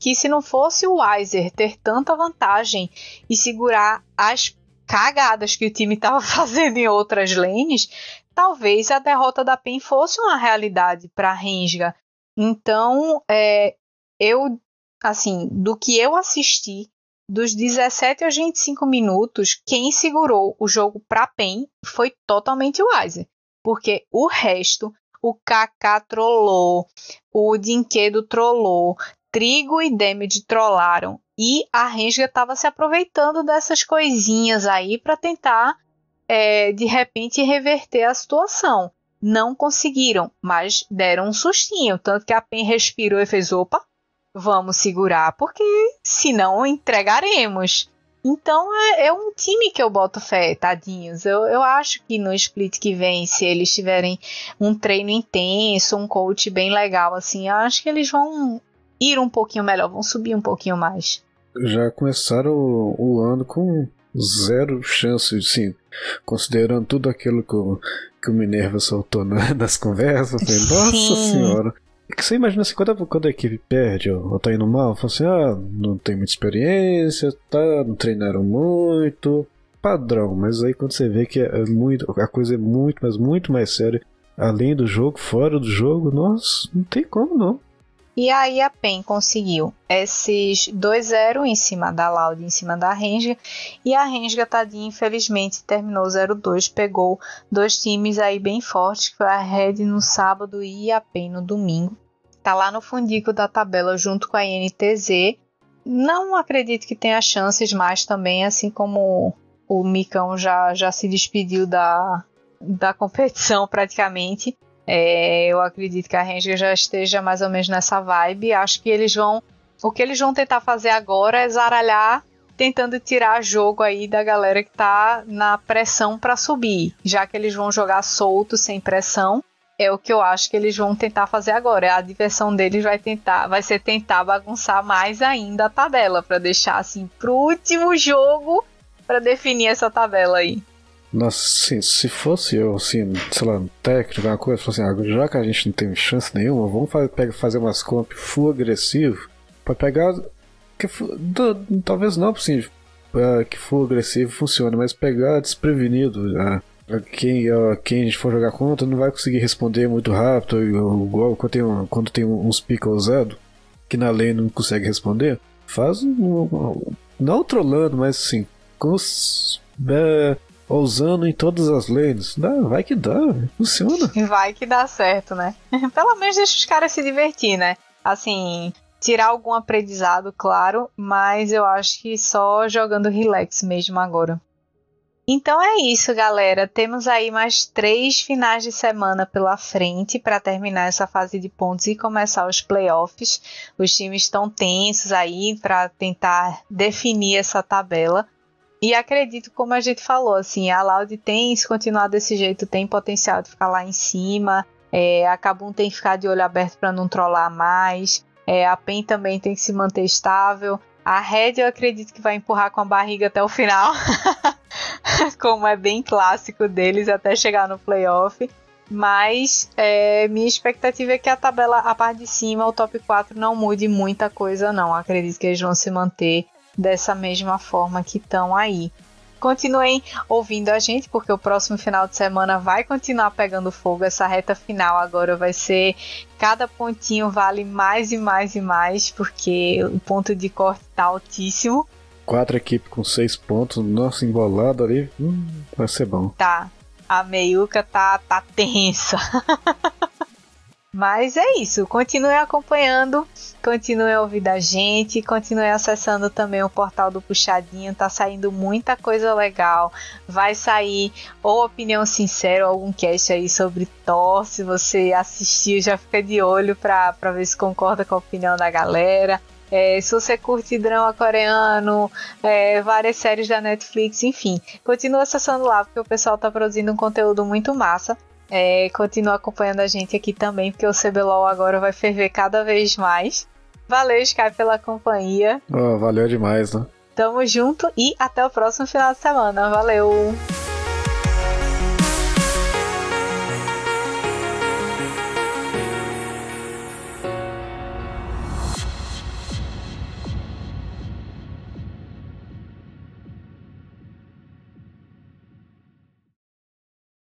que se não fosse o Weiser ter tanta vantagem e segurar as cagadas que o time estava fazendo em outras lanes, talvez a derrota da PEN fosse uma realidade para a Rensga. Então, é, eu assim, do que eu assisti, dos 17 aos 25 minutos, quem segurou o jogo para PEN foi totalmente o Weiser. Porque o resto, o Kaká trollou, o Dinquedo trollou, Trigo e Damage trollaram. E a Renga estava se aproveitando dessas coisinhas aí para tentar, é, de repente, reverter a situação. Não conseguiram, mas deram um sustinho. Tanto que a PEN respirou e fez: opa, vamos segurar, porque senão entregaremos. Então é, é, um time que eu boto fé, tadinhos. Eu, eu acho que no split que vem, se eles tiverem um treino intenso, um coach bem legal, assim, eu acho que eles vão ir um pouquinho melhor, vão subir um pouquinho mais. Já começaram o, o ano com zero chance, sim, considerando tudo aquilo que o, que o Minerva soltou na, nas conversas. Falei, Nossa senhora. Que você imagina assim, quando, quando a equipe perde ou, ou tá indo mal, fala assim, ah, não tem muita experiência, tá, não treinaram muito, padrão, mas aí quando você vê que é muito, a coisa é muito, mas muito mais séria, além do jogo, fora do jogo, nossa, não tem como não. E aí a PEN conseguiu esses 2-0 em cima da Loud, em cima da Renga. E a Renga, tadinha, infelizmente terminou 0-2. Pegou dois times aí bem fortes, que foi a Red no sábado e a PEN no domingo. Tá lá no fundico da tabela junto com a NTZ. Não acredito que tenha chances mais também, assim como o Micão já, já se despediu da, da competição praticamente. É, eu acredito que a Ranger já esteja mais ou menos nessa vibe. Acho que eles vão. O que eles vão tentar fazer agora é zaralhar, tentando tirar jogo aí da galera que tá na pressão para subir. Já que eles vão jogar solto, sem pressão. É o que eu acho que eles vão tentar fazer agora. A diversão deles vai tentar, vai ser tentar bagunçar mais ainda a tabela para deixar assim pro último jogo para definir essa tabela aí. Assim, se fosse eu, assim, sei lá, um técnico, alguma coisa, assim, ah, já que a gente não tem chance nenhuma, vamos fazer, fazer umas comp full agressivo pra pegar. Que, do, talvez não, assim, que full agressivo funcione, mas pegar desprevenido. Né? Quem, quem a gente for jogar contra não vai conseguir responder muito rápido, igual quando tem, quando tem uns pica ousados, que na lei não consegue responder. Faz um, não trolando, mas assim, com os, é, Ousando em todas as lanes. Dá, vai que dá, funciona. Vai que dá certo, né? Pelo menos deixa os caras se divertir, né? Assim, tirar algum aprendizado, claro, mas eu acho que só jogando relax mesmo agora. Então é isso, galera. Temos aí mais três finais de semana pela frente para terminar essa fase de pontos e começar os playoffs. Os times estão tensos aí para tentar definir essa tabela. E acredito, como a gente falou, assim, a Loud tem, se continuar desse jeito, tem potencial de ficar lá em cima. É, a Kabum tem que ficar de olho aberto para não trollar mais. É, a PEN também tem que se manter estável. A Red eu acredito que vai empurrar com a barriga até o final, como é bem clássico deles até chegar no playoff. Mas é, minha expectativa é que a tabela, a parte de cima, o top 4 não mude muita coisa, não. Acredito que eles vão se manter dessa mesma forma que estão aí. Continuem ouvindo a gente, porque o próximo final de semana vai continuar pegando fogo. Essa reta final agora vai ser. Cada pontinho vale mais e mais e mais, porque o ponto de corte tá altíssimo. Quatro equipes com seis pontos, nossa, embolado ali. Hum, vai ser bom. Tá. A meiuca tá, tá tensa. Mas é isso, continue acompanhando, continue ouvindo a gente, continue acessando também o portal do Puxadinho, tá saindo muita coisa legal. Vai sair ou opinião sincera, ou algum cast aí sobre Thor, se você assistiu, já fica de olho pra, pra ver se concorda com a opinião da galera. É, se você curte drama coreano, é, várias séries da Netflix, enfim, continua acessando lá porque o pessoal tá produzindo um conteúdo muito massa. É, continua acompanhando a gente aqui também, porque o CBLOL agora vai ferver cada vez mais. Valeu, Sky, pela companhia. Oh, valeu demais, né? Tamo junto e até o próximo final de semana. Valeu!